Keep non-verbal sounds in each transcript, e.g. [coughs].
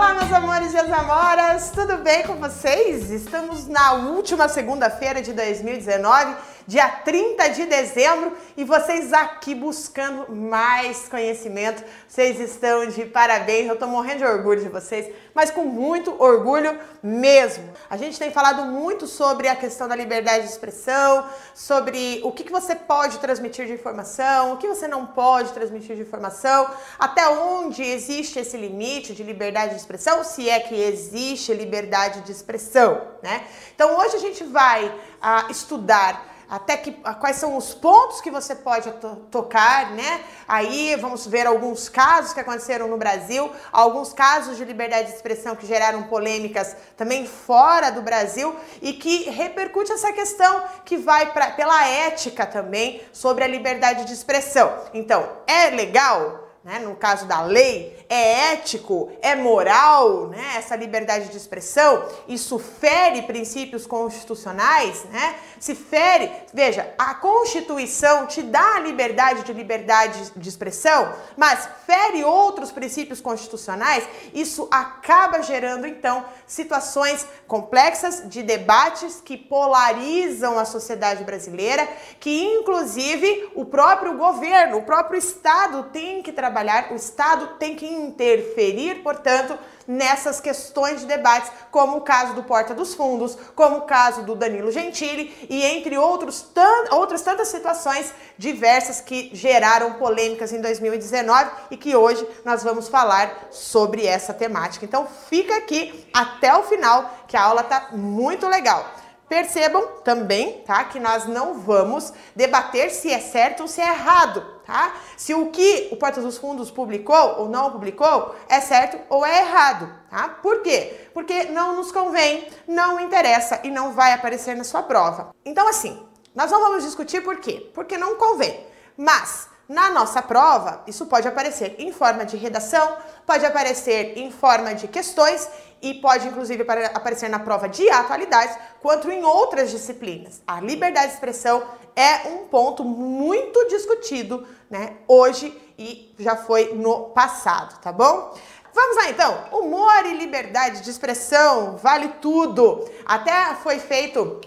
Kanalımıza e as amoras, tudo bem com vocês? Estamos na última segunda-feira de 2019 dia 30 de dezembro, e vocês aqui buscando mais conhecimento. Vocês estão de parabéns, eu tô morrendo de orgulho de vocês, mas com muito orgulho mesmo. A gente tem falado muito sobre a questão da liberdade de expressão, sobre o que, que você pode transmitir de informação, o que você não pode transmitir de informação, até onde existe esse limite de liberdade de expressão, se é que existe liberdade de expressão, né? Então hoje a gente vai uh, estudar até que quais são os pontos que você pode to tocar, né? Aí vamos ver alguns casos que aconteceram no Brasil, alguns casos de liberdade de expressão que geraram polêmicas também fora do Brasil e que repercute essa questão que vai pra, pela ética também sobre a liberdade de expressão. Então, é legal né, no caso da lei, é ético, é moral, né, essa liberdade de expressão, isso fere princípios constitucionais, né? Se fere, veja, a Constituição te dá a liberdade de liberdade de expressão, mas fere outros princípios constitucionais, isso acaba gerando então situações complexas de debates que polarizam a sociedade brasileira, que inclusive o próprio governo, o próprio Estado tem que trabalhar trabalhar, o Estado tem que interferir, portanto, nessas questões de debates, como o caso do Porta dos Fundos, como o caso do Danilo Gentili e entre outros, outras tantas situações diversas que geraram polêmicas em 2019 e que hoje nós vamos falar sobre essa temática. Então fica aqui até o final que a aula tá muito legal. Percebam também, tá, que nós não vamos debater se é certo ou se é errado, tá? Se o que o Porta dos Fundos publicou ou não publicou é certo ou é errado, tá? Por quê? Porque não nos convém, não interessa e não vai aparecer na sua prova. Então, assim, nós não vamos discutir por quê? Porque não convém. Mas na nossa prova, isso pode aparecer em forma de redação, pode aparecer em forma de questões e pode inclusive aparecer na prova de atualidades, quanto em outras disciplinas. A liberdade de expressão é um ponto muito discutido, né, hoje e já foi no passado, tá bom? Vamos lá então. Humor e liberdade de expressão, vale tudo. Até foi feito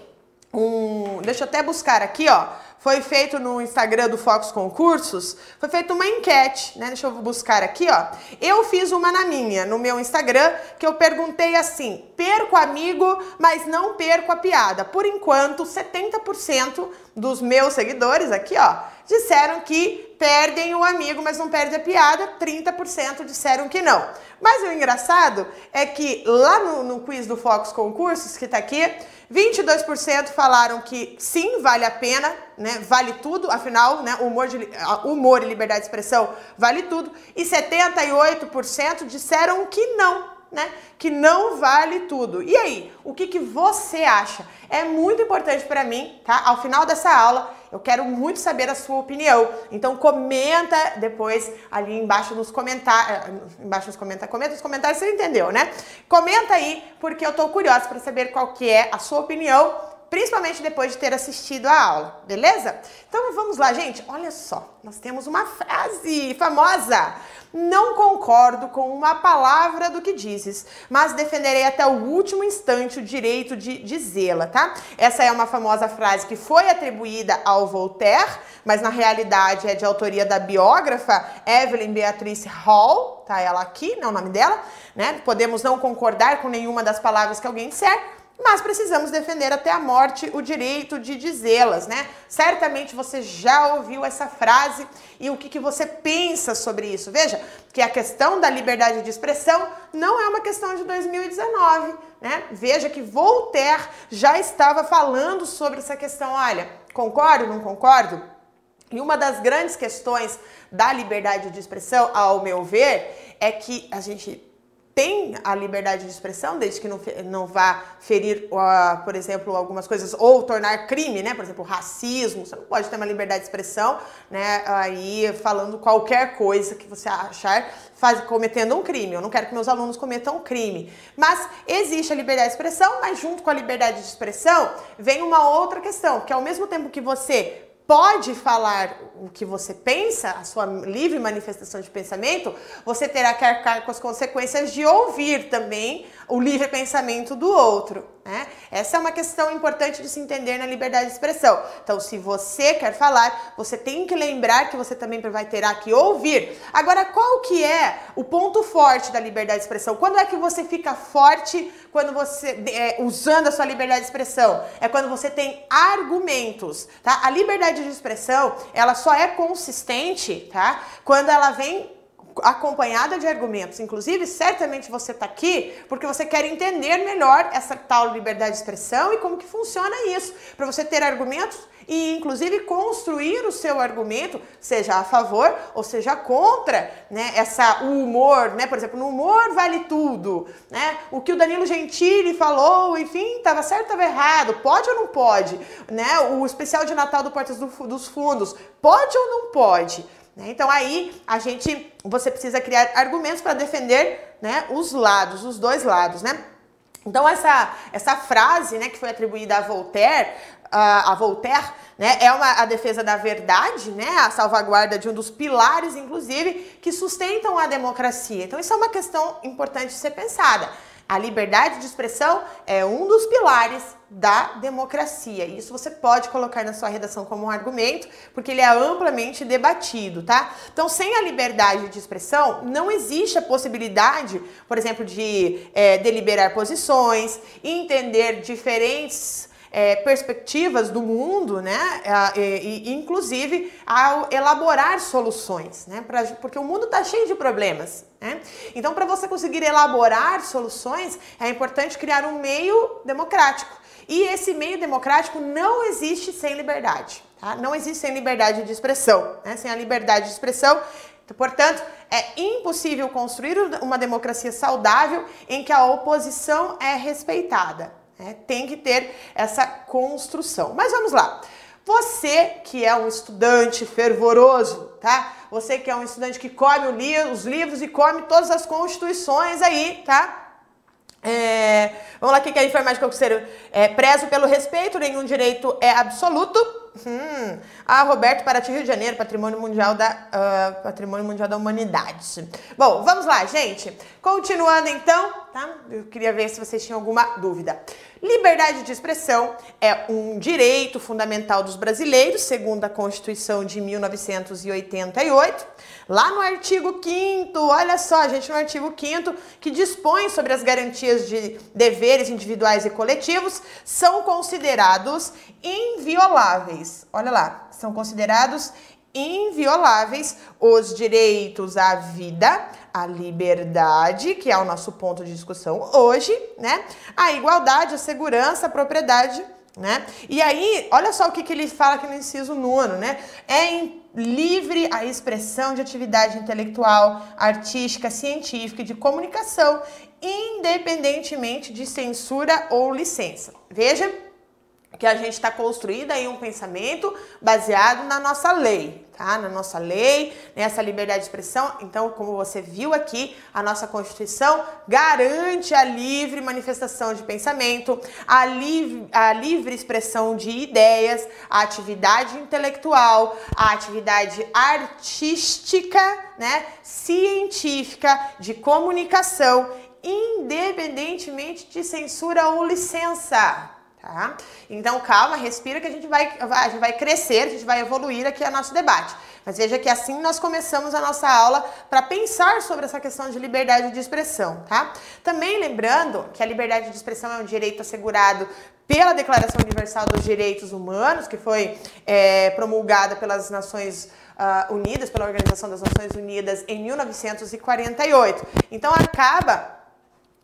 um, deixa eu até buscar aqui, ó foi feito no Instagram do Fox Concursos, foi feita uma enquete, né? Deixa eu buscar aqui, ó. Eu fiz uma na minha, no meu Instagram, que eu perguntei assim: perco amigo, mas não perco a piada. Por enquanto, 70% dos meus seguidores aqui, ó, disseram que perdem o amigo, mas não perdem a piada. 30% disseram que não. Mas o engraçado é que lá no, no quiz do Fox Concursos, que tá aqui, 22% falaram que sim, vale a pena, né? Vale tudo, afinal, né? Humor, de, humor e liberdade de expressão vale tudo. E 78% disseram que não, né? Que não vale tudo. E aí, o que, que você acha? É muito importante para mim, tá? Ao final dessa aula, eu quero muito saber a sua opinião. Então comenta depois ali embaixo nos comentários, eh, embaixo nos comentários, comenta nos comentários, você entendeu, né? Comenta aí, porque eu tô curiosa para saber qual que é a sua opinião principalmente depois de ter assistido a aula, beleza? Então vamos lá, gente. Olha só, nós temos uma frase famosa. Não concordo com uma palavra do que dizes, mas defenderei até o último instante o direito de dizê-la, tá? Essa é uma famosa frase que foi atribuída ao Voltaire, mas na realidade é de autoria da biógrafa Evelyn Beatrice Hall, tá ela aqui, não é o nome dela, né? Podemos não concordar com nenhuma das palavras que alguém disser, mas precisamos defender até a morte o direito de dizê-las, né? Certamente você já ouviu essa frase e o que, que você pensa sobre isso. Veja que a questão da liberdade de expressão não é uma questão de 2019, né? Veja que Voltaire já estava falando sobre essa questão. Olha, concordo, não concordo? E uma das grandes questões da liberdade de expressão, ao meu ver, é que a gente tem a liberdade de expressão, desde que não, não vá ferir, uh, por exemplo, algumas coisas, ou tornar crime, né? Por exemplo, racismo, você não pode ter uma liberdade de expressão, né? Aí falando qualquer coisa que você achar, faz, cometendo um crime. Eu não quero que meus alunos cometam um crime. Mas existe a liberdade de expressão, mas junto com a liberdade de expressão vem uma outra questão, que ao mesmo tempo que você pode falar o que você pensa, a sua livre manifestação de pensamento, você terá que arcar com as consequências de ouvir também o livre pensamento do outro. Né? Essa é uma questão importante de se entender na liberdade de expressão. Então, se você quer falar, você tem que lembrar que você também vai ter que ouvir. Agora, qual que é o ponto forte da liberdade de expressão? Quando é que você fica forte quando você é, usando a sua liberdade de expressão? É quando você tem argumentos, tá? A liberdade de expressão, ela só é consistente, tá? Quando ela vem acompanhada de argumentos. Inclusive, certamente você está aqui porque você quer entender melhor essa tal liberdade de expressão e como que funciona isso, para você ter argumentos e inclusive construir o seu argumento, seja a favor ou seja contra, né? Essa o humor, né? Por exemplo, no humor vale tudo, né? O que o Danilo Gentili falou, enfim, estava certo, estava errado, pode ou não pode, né? O especial de Natal do Portas do, dos Fundos, pode ou não pode? Né? Então aí a gente, você precisa criar argumentos para defender né, os lados, os dois lados, né? Então essa, essa frase né, que foi atribuída a Voltaire, a, a Voltaire, né, é uma, a defesa da verdade, né, a salvaguarda de um dos pilares, inclusive, que sustentam a democracia. Então isso é uma questão importante de ser pensada. A liberdade de expressão é um dos pilares da democracia. Isso você pode colocar na sua redação como um argumento, porque ele é amplamente debatido, tá? Então, sem a liberdade de expressão, não existe a possibilidade, por exemplo, de é, deliberar posições, entender diferentes é, perspectivas do mundo, né? E, e, inclusive ao elaborar soluções, né? Pra, porque o mundo está cheio de problemas. Né? Então, para você conseguir elaborar soluções, é importante criar um meio democrático. E esse meio democrático não existe sem liberdade. Tá? Não existe sem liberdade de expressão. Né? Sem a liberdade de expressão, Portanto, é impossível construir uma democracia saudável em que a oposição é respeitada. Né? Tem que ter essa construção. Mas vamos lá. Você que é um estudante fervoroso, tá? Você que é um estudante que come li os livros e come todas as constituições aí, tá? É, vamos lá, o que é a concurseiro? É, prezo pelo respeito, nenhum direito é absoluto. Hum. Ah, Roberto Paraty, Rio de Janeiro, Patrimônio Mundial da uh, Patrimônio Mundial da Humanidade. Bom, vamos lá, gente. Continuando então, tá? Eu queria ver se vocês tinham alguma dúvida. Liberdade de expressão é um direito fundamental dos brasileiros, segundo a Constituição de 1988. Lá no artigo 5 olha só, gente, no artigo 5 que dispõe sobre as garantias de deveres individuais e coletivos, são considerados invioláveis. Olha lá, são considerados invioláveis os direitos à vida, à liberdade, que é o nosso ponto de discussão hoje, né? A igualdade, a segurança, a propriedade, né? E aí, olha só o que, que ele fala aqui no inciso nono, né? É livre a expressão de atividade intelectual, artística, científica e de comunicação, independentemente de censura ou licença. Veja que a gente está construído aí um pensamento baseado na nossa lei, tá? Na nossa lei, nessa liberdade de expressão. Então, como você viu aqui, a nossa Constituição garante a livre manifestação de pensamento, a a livre expressão de ideias, a atividade intelectual, a atividade artística, né? Científica, de comunicação, independentemente de censura ou licença tá? Então calma, respira que a gente vai, a gente vai crescer, a gente vai evoluir aqui o nosso debate. Mas veja que assim nós começamos a nossa aula para pensar sobre essa questão de liberdade de expressão, tá? Também lembrando que a liberdade de expressão é um direito assegurado pela Declaração Universal dos Direitos Humanos, que foi é, promulgada pelas Nações uh, Unidas, pela Organização das Nações Unidas em 1948. Então acaba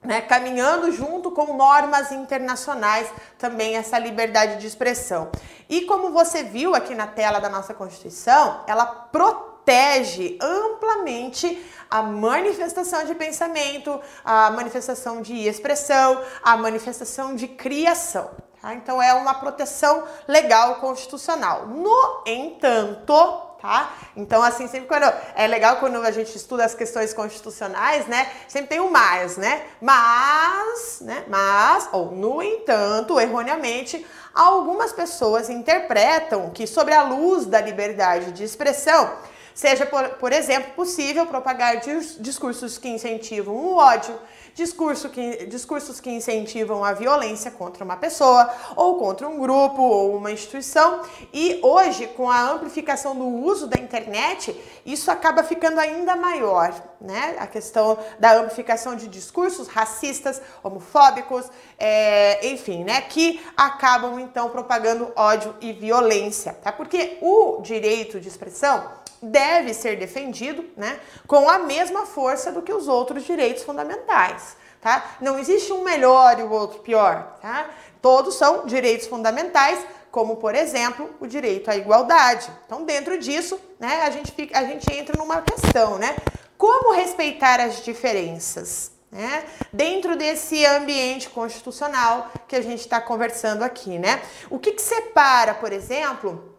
né, caminhando junto com normas internacionais também essa liberdade de expressão. E como você viu aqui na tela da nossa Constituição, ela protege amplamente a manifestação de pensamento, a manifestação de expressão, a manifestação de criação. Tá? Então é uma proteção legal constitucional. No entanto, tá? Então, assim, sempre quando. É legal quando a gente estuda as questões constitucionais, né? Sempre tem o mais, né? Mas, né? Mas, ou no entanto, erroneamente, algumas pessoas interpretam que, sobre a luz da liberdade de expressão, seja, por, por exemplo, possível propagar discursos que incentivam o ódio discurso que, discursos que incentivam a violência contra uma pessoa, ou contra um grupo, ou uma instituição. E hoje, com a amplificação do uso da internet, isso acaba ficando ainda maior, né? A questão da amplificação de discursos racistas, homofóbicos, é, enfim, né? Que acabam então propagando ódio e violência, tá? Porque o direito de expressão deve ser defendido né, com a mesma força do que os outros direitos fundamentais. Tá? Não existe um melhor e o outro pior. Tá? Todos são direitos fundamentais, como, por exemplo, o direito à igualdade. Então, dentro disso, né, a, gente fica, a gente entra numa questão, né? Como respeitar as diferenças? Né? Dentro desse ambiente constitucional que a gente está conversando aqui, né? O que, que separa, por exemplo,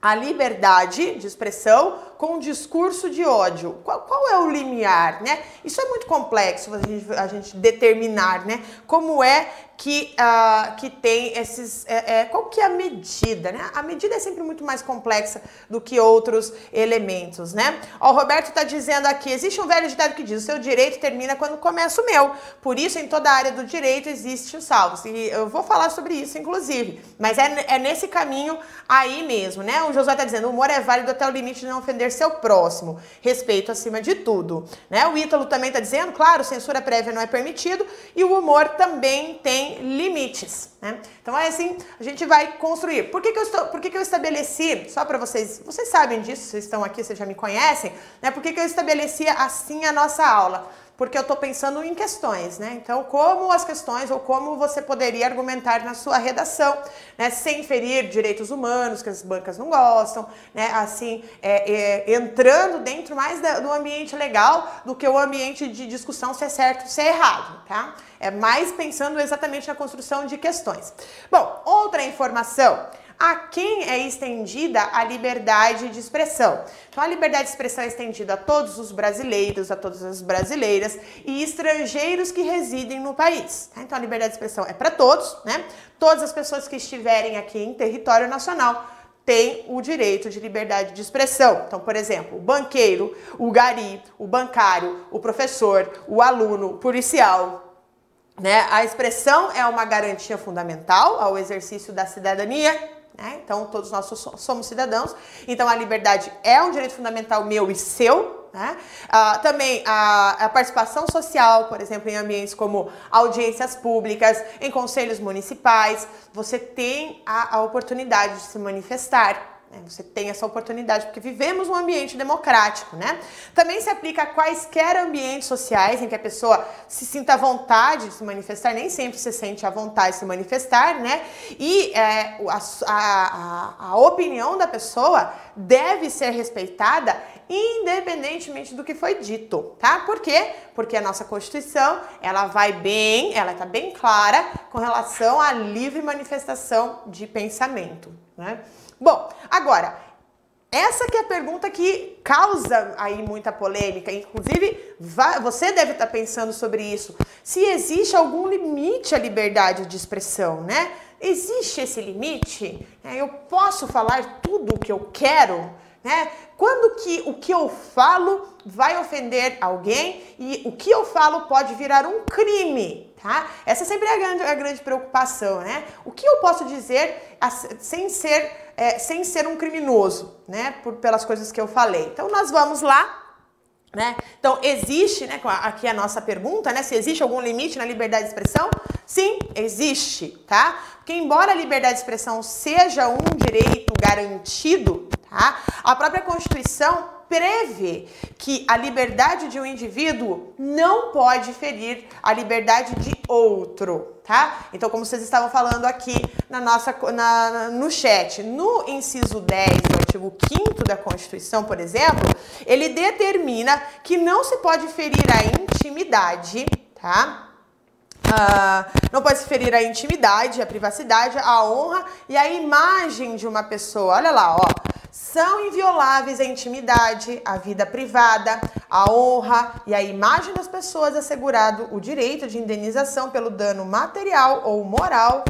a liberdade de expressão com discurso de ódio. Qual, qual, é o limiar, né? Isso é muito complexo a gente, a gente determinar, né? Como é que, uh, que tem esses. É, é, qual que é a medida, né? A medida é sempre muito mais complexa do que outros elementos, né? Ó, o Roberto está dizendo aqui: existe um velho ditado que diz: o seu direito termina quando começa o meu. Por isso, em toda a área do direito existe o salvo. E eu vou falar sobre isso, inclusive. Mas é, é nesse caminho aí mesmo, né? O Josué está dizendo: o humor é válido até o limite de não ofender seu próximo. Respeito acima de tudo. Né? O Ítalo também está dizendo: claro, censura prévia não é permitido. E o humor também tem limites, né? Então é assim, a gente vai construir. Por que, que, eu, estou, por que, que eu estabeleci, só para vocês, vocês sabem disso, vocês estão aqui, vocês já me conhecem, né? Por que, que eu estabeleci assim a nossa aula? Porque eu estou pensando em questões, né? Então, como as questões ou como você poderia argumentar na sua redação, né? Sem ferir direitos humanos, que as bancas não gostam, né? Assim, é, é, entrando dentro mais da, do ambiente legal do que o ambiente de discussão se é certo, se é errado, tá? É mais pensando exatamente na construção de questões. Bom, outra informação a quem é estendida a liberdade de expressão. Então, a liberdade de expressão é estendida a todos os brasileiros, a todas as brasileiras e estrangeiros que residem no país. Tá? Então, a liberdade de expressão é para todos, né? Todas as pessoas que estiverem aqui em território nacional têm o direito de liberdade de expressão. Então, por exemplo, o banqueiro, o gari, o bancário, o professor, o aluno, o policial, né? A expressão é uma garantia fundamental ao exercício da cidadania né? Então, todos nós somos cidadãos. Então, a liberdade é um direito fundamental meu e seu. Né? Ah, também a, a, participação social, por exemplo, em ambientes como audiências públicas, em conselhos municipais, você tem a, a oportunidade de se manifestar. Né? Você tem essa oportunidade, porque vivemos um ambiente democrático, né? Também se aplica a quaisquer ambientes sociais em que a pessoa se sinta à vontade de se manifestar, nem sempre se sente à vontade de se manifestar, né? E é, a, a, a opinião da pessoa deve ser respeitada independentemente do que foi dito, tá? Por quê? Porque a nossa Constituição, ela vai bem, ela está bem clara com relação à livre manifestação de pensamento, né? Bom, agora, essa que é a pergunta que causa aí muita polêmica. Inclusive, você deve estar pensando sobre isso. Se existe algum limite à liberdade de expressão, né? Existe esse limite? É, eu posso falar tudo o que eu quero? Né? Quando que o que eu falo vai ofender alguém e o que eu falo pode virar um crime, tá? Essa sempre é a grande, a grande preocupação, né? O que eu posso dizer sem ser é, sem ser um criminoso, né? Por, pelas coisas que eu falei. Então nós vamos lá. Né? Então, existe, né, aqui a nossa pergunta, né, se existe algum limite na liberdade de expressão? Sim, existe, tá? Porque embora a liberdade de expressão seja um direito garantido, tá? A própria Constituição prevê que a liberdade de um indivíduo não pode ferir a liberdade de outro, tá? Então, como vocês estavam falando aqui na nossa, na, no chat, no inciso 10 do artigo 5 da Constituição, por exemplo, ele determina que não se pode ferir a intimidade, tá? Uh, não pode se ferir a intimidade, a privacidade, a honra e a imagem de uma pessoa. Olha lá, ó são invioláveis a intimidade, a vida privada, a honra e a imagem das pessoas, assegurado o direito de indenização pelo dano material ou moral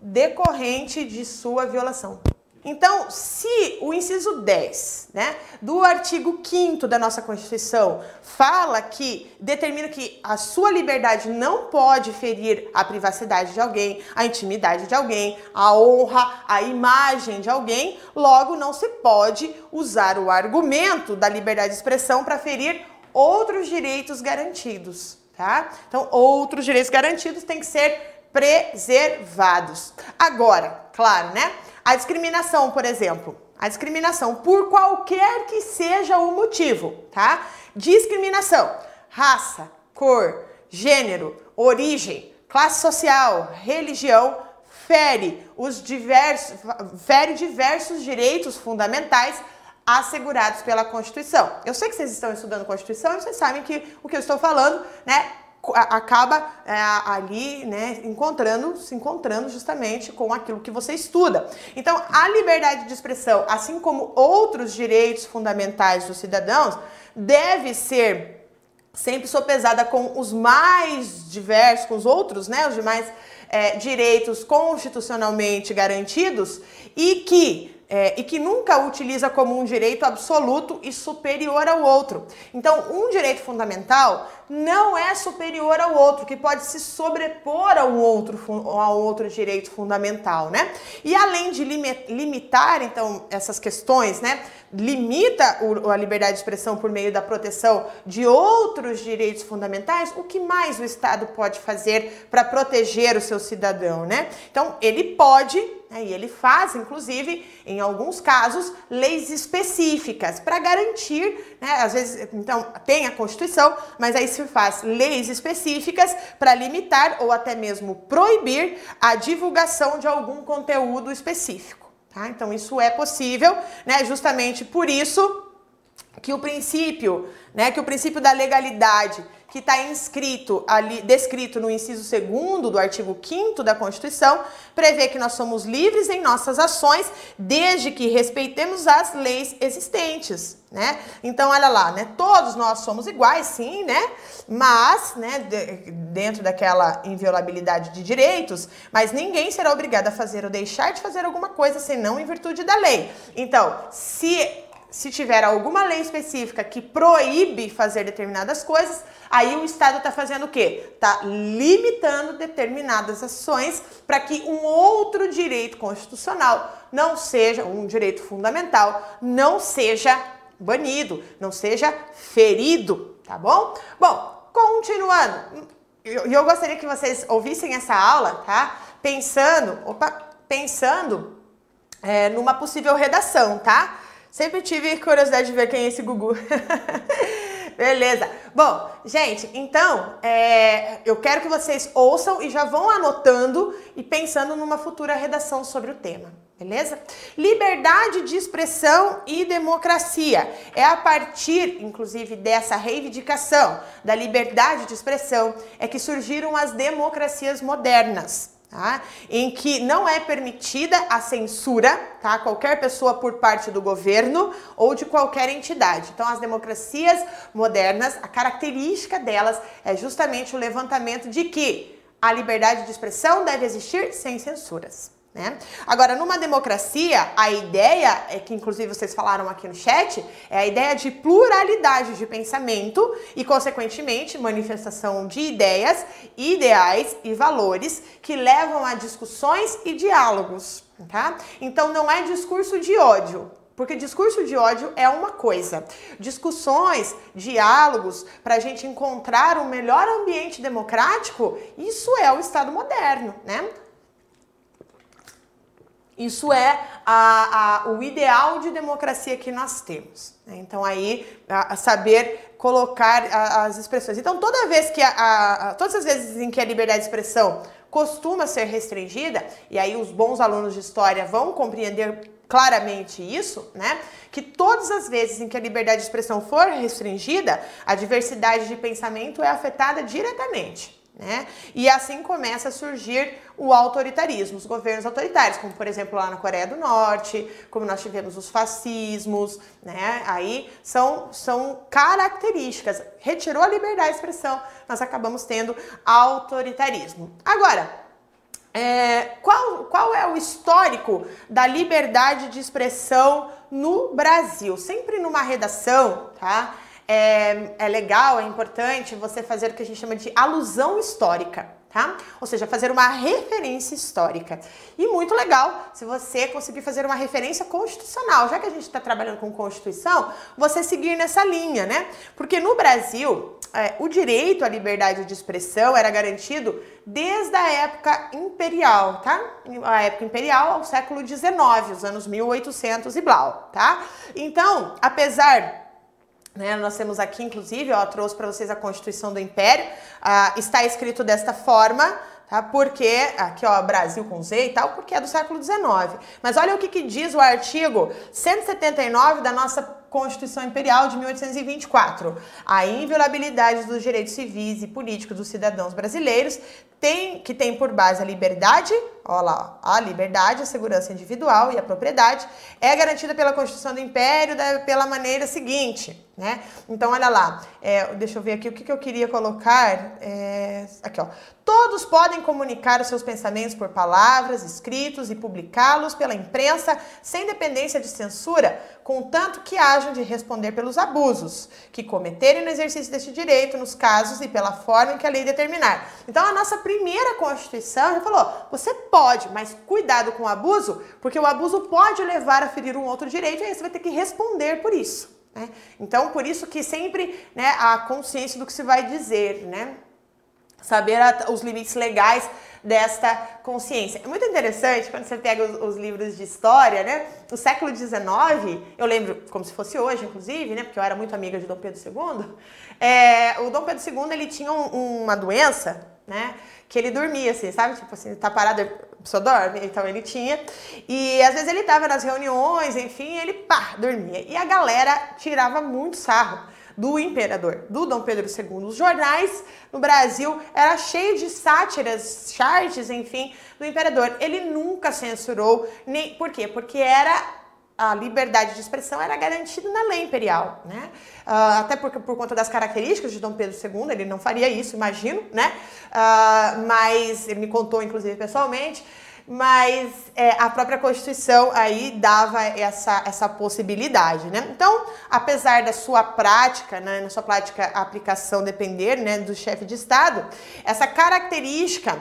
decorrente de sua violação. Então, se o inciso 10, né, do artigo 5 da nossa Constituição fala que determina que a sua liberdade não pode ferir a privacidade de alguém, a intimidade de alguém, a honra, a imagem de alguém, logo não se pode usar o argumento da liberdade de expressão para ferir outros direitos garantidos, tá? Então, outros direitos garantidos têm que ser preservados. Agora, claro, né? A discriminação, por exemplo, a discriminação por qualquer que seja o motivo, tá? Discriminação, raça, cor, gênero, origem, classe social, religião, fere os diversos, fere diversos direitos fundamentais assegurados pela Constituição. Eu sei que vocês estão estudando Constituição e vocês sabem que o que eu estou falando, né, acaba é, ali, né, encontrando, se encontrando justamente com aquilo que você estuda. Então, a liberdade de expressão, assim como outros direitos fundamentais dos cidadãos, deve ser sempre sopesada com os mais diversos, com os outros, né, os demais é, direitos constitucionalmente garantidos e que é, e que nunca utiliza como um direito absoluto e superior ao outro. Então, um direito fundamental não é superior ao outro, que pode se sobrepor ao outro, ao outro direito fundamental, né? E além de limitar, então, essas questões, né? Limita a liberdade de expressão por meio da proteção de outros direitos fundamentais, o que mais o Estado pode fazer para proteger o seu cidadão, né? Então, ele pode e ele faz, inclusive, em alguns casos, leis específicas para garantir, né, às vezes, então, tem a Constituição, mas aí se faz leis específicas para limitar ou até mesmo proibir a divulgação de algum conteúdo específico. Tá? Então, isso é possível, né, justamente por isso que o princípio, né, que o princípio da legalidade que está inscrito ali, descrito no inciso 2 do artigo 5 da Constituição, prevê que nós somos livres em nossas ações, desde que respeitemos as leis existentes, né? Então, olha lá, né? Todos nós somos iguais, sim, né? Mas, né, de, dentro daquela inviolabilidade de direitos, mas ninguém será obrigado a fazer ou deixar de fazer alguma coisa senão em virtude da lei. Então, se se tiver alguma lei específica que proíbe fazer determinadas coisas, aí o Estado está fazendo o quê? Está limitando determinadas ações para que um outro direito constitucional não seja, um direito fundamental, não seja banido, não seja ferido, tá bom? Bom, continuando, eu, eu gostaria que vocês ouvissem essa aula, tá? Pensando, opa, pensando é, numa possível redação, tá? Sempre tive curiosidade de ver quem é esse Gugu. [laughs] Beleza. Bom, gente, então é, eu quero que vocês ouçam e já vão anotando e pensando numa futura redação sobre o tema. Beleza? Liberdade de expressão e democracia. É a partir, inclusive, dessa reivindicação da liberdade de expressão é que surgiram as democracias modernas tá? em que não é permitida a censura, tá? qualquer pessoa por parte do governo ou de qualquer entidade. Então, as democracias modernas, a característica delas é justamente o levantamento de que a liberdade de expressão deve existir sem censuras. Né? Agora, numa democracia, a ideia, é que inclusive vocês falaram aqui no chat, é a ideia de pluralidade de pensamento e, consequentemente, manifestação de ideias, ideais e valores que levam a discussões e diálogos. Tá? Então, não é discurso de ódio, porque discurso de ódio é uma coisa. Discussões, diálogos, para a gente encontrar um melhor ambiente democrático, isso é o Estado moderno, né? Isso é a, a, o ideal de democracia que nós temos. Né? Então, aí, a, saber colocar as expressões. Então, toda vez que todas as vezes em que a liberdade de expressão costuma ser restringida, e aí os bons alunos de história vão compreender claramente isso, né? Que todas as vezes em que a liberdade de expressão for restringida, a diversidade de pensamento é afetada diretamente. Né? E assim começa a surgir o autoritarismo, os governos autoritários, como por exemplo lá na Coreia do Norte, como nós tivemos os fascismos, né? Aí são, são características. Retirou a liberdade de expressão, nós acabamos tendo autoritarismo. Agora, é, qual, qual é o histórico da liberdade de expressão no Brasil? Sempre numa redação, tá? É, é legal, é importante você fazer o que a gente chama de alusão histórica. Tá? Ou seja, fazer uma referência histórica. E muito legal se você conseguir fazer uma referência constitucional. Já que a gente está trabalhando com Constituição, você seguir nessa linha, né? Porque no Brasil, é, o direito à liberdade de expressão era garantido desde a época imperial, tá? A época imperial ao século XIX, os anos 1800 e blau, tá? Então, apesar né, nós temos aqui, inclusive, ó, trouxe para vocês a Constituição do Império. Ah, está escrito desta forma, tá? Porque, aqui ó, Brasil com Z e tal, porque é do século XIX. Mas olha o que, que diz o artigo 179 da nossa Constituição Imperial de 1824. A inviolabilidade dos direitos civis e políticos dos cidadãos brasileiros tem, que tem por base a liberdade, olha lá, a liberdade, a segurança individual e a propriedade, é garantida pela Constituição do Império da, pela maneira seguinte, né? Então, olha lá, é, deixa eu ver aqui o que, que eu queria colocar. É, aqui, ó. Todos podem comunicar os seus pensamentos por palavras, escritos e publicá-los pela imprensa sem dependência de censura, contanto que hajam de responder pelos abusos que cometerem no exercício deste direito, nos casos e pela forma em que a lei determinar. Então, a nossa primeira Constituição já falou: você pode, mas cuidado com o abuso, porque o abuso pode levar a ferir um outro direito e aí você vai ter que responder por isso. Né? Então, por isso que sempre né, a consciência do que se vai dizer, né? Saber a, os limites legais desta consciência. É muito interessante quando você pega os, os, livros de história, né? No século XIX, eu lembro como se fosse hoje, inclusive, né? Porque eu era muito amiga de Dom Pedro II. É, o Dom Pedro II ele tinha um, uma doença, né? Que ele dormia, assim, sabe? Tipo assim, tá parado, a pessoa dorme. Então ele tinha. E às vezes ele tava nas reuniões, enfim, ele pá, dormia. E a galera tirava muito sarro do imperador, do Dom Pedro II. Os jornais no Brasil era cheio de sátiras, charges, enfim, do imperador. Ele nunca censurou, nem por quê? Porque era a liberdade de expressão era garantida na lei imperial, né? Uh, até porque por conta das características de Dom Pedro II, ele não faria isso, imagino, né? Uh, mas ele me contou, inclusive, pessoalmente. Mas é, a própria Constituição aí dava essa, essa possibilidade, né? Então, apesar da sua prática, né, na sua prática aplicação depender, né, do chefe de Estado, essa característica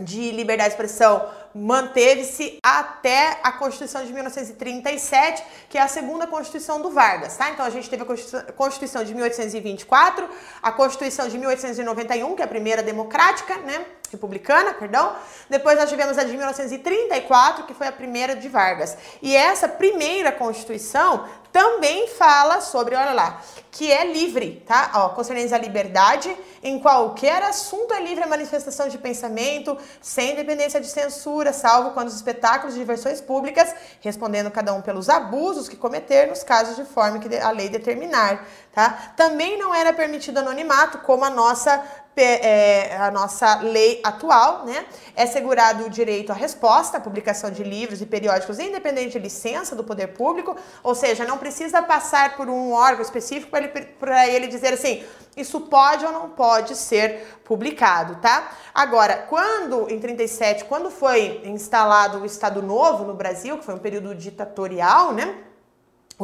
de liberdade de expressão manteve-se até a Constituição de 1937, que é a segunda Constituição do Vargas, tá? Então a gente teve a Constituição de 1824, a Constituição de 1891, que é a primeira democrática, né? Republicana, perdão. Depois nós tivemos a de 1934, que foi a primeira de Vargas. E essa primeira Constituição também fala sobre, olha lá, que é livre, tá? Ó, concernente à liberdade, em qualquer assunto é livre a manifestação de pensamento, sem dependência de censura, salvo quando os espetáculos de diversões públicas, respondendo cada um pelos abusos que cometer nos casos de forma que a lei determinar, tá? Também não era permitido anonimato, como a nossa é, a nossa lei atual, né? É assegurado o direito à resposta, à publicação de livros e periódicos independente de licença do poder público, ou seja, não precisa passar por um órgão específico para ele, ele dizer assim, isso pode ou não pode ser publicado, tá? Agora, quando, em 37, quando foi instalado o Estado Novo no Brasil, que foi um período ditatorial, né?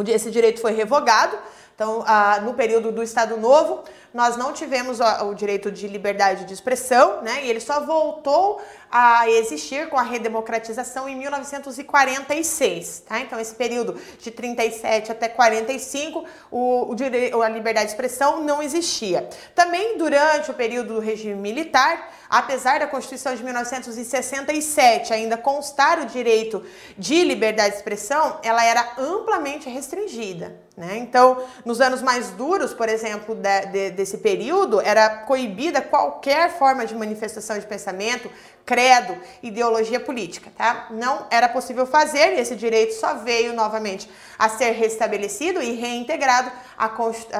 Esse direito foi revogado, então, ah, no período do Estado Novo, nós não tivemos o direito de liberdade de expressão, né? E ele só voltou a existir com a redemocratização em 1946, tá? Então, esse período de 37 até 45, o, o direito, a liberdade de expressão não existia. Também durante o período do regime militar, apesar da Constituição de 1967 ainda constar o direito de liberdade de expressão, ela era amplamente restringida. Né? Então, nos anos mais duros, por exemplo, de, de, desse período, era coibida qualquer forma de manifestação de pensamento, credo, ideologia política, tá? Não era possível fazer e esse direito só veio novamente a ser restabelecido e reintegrado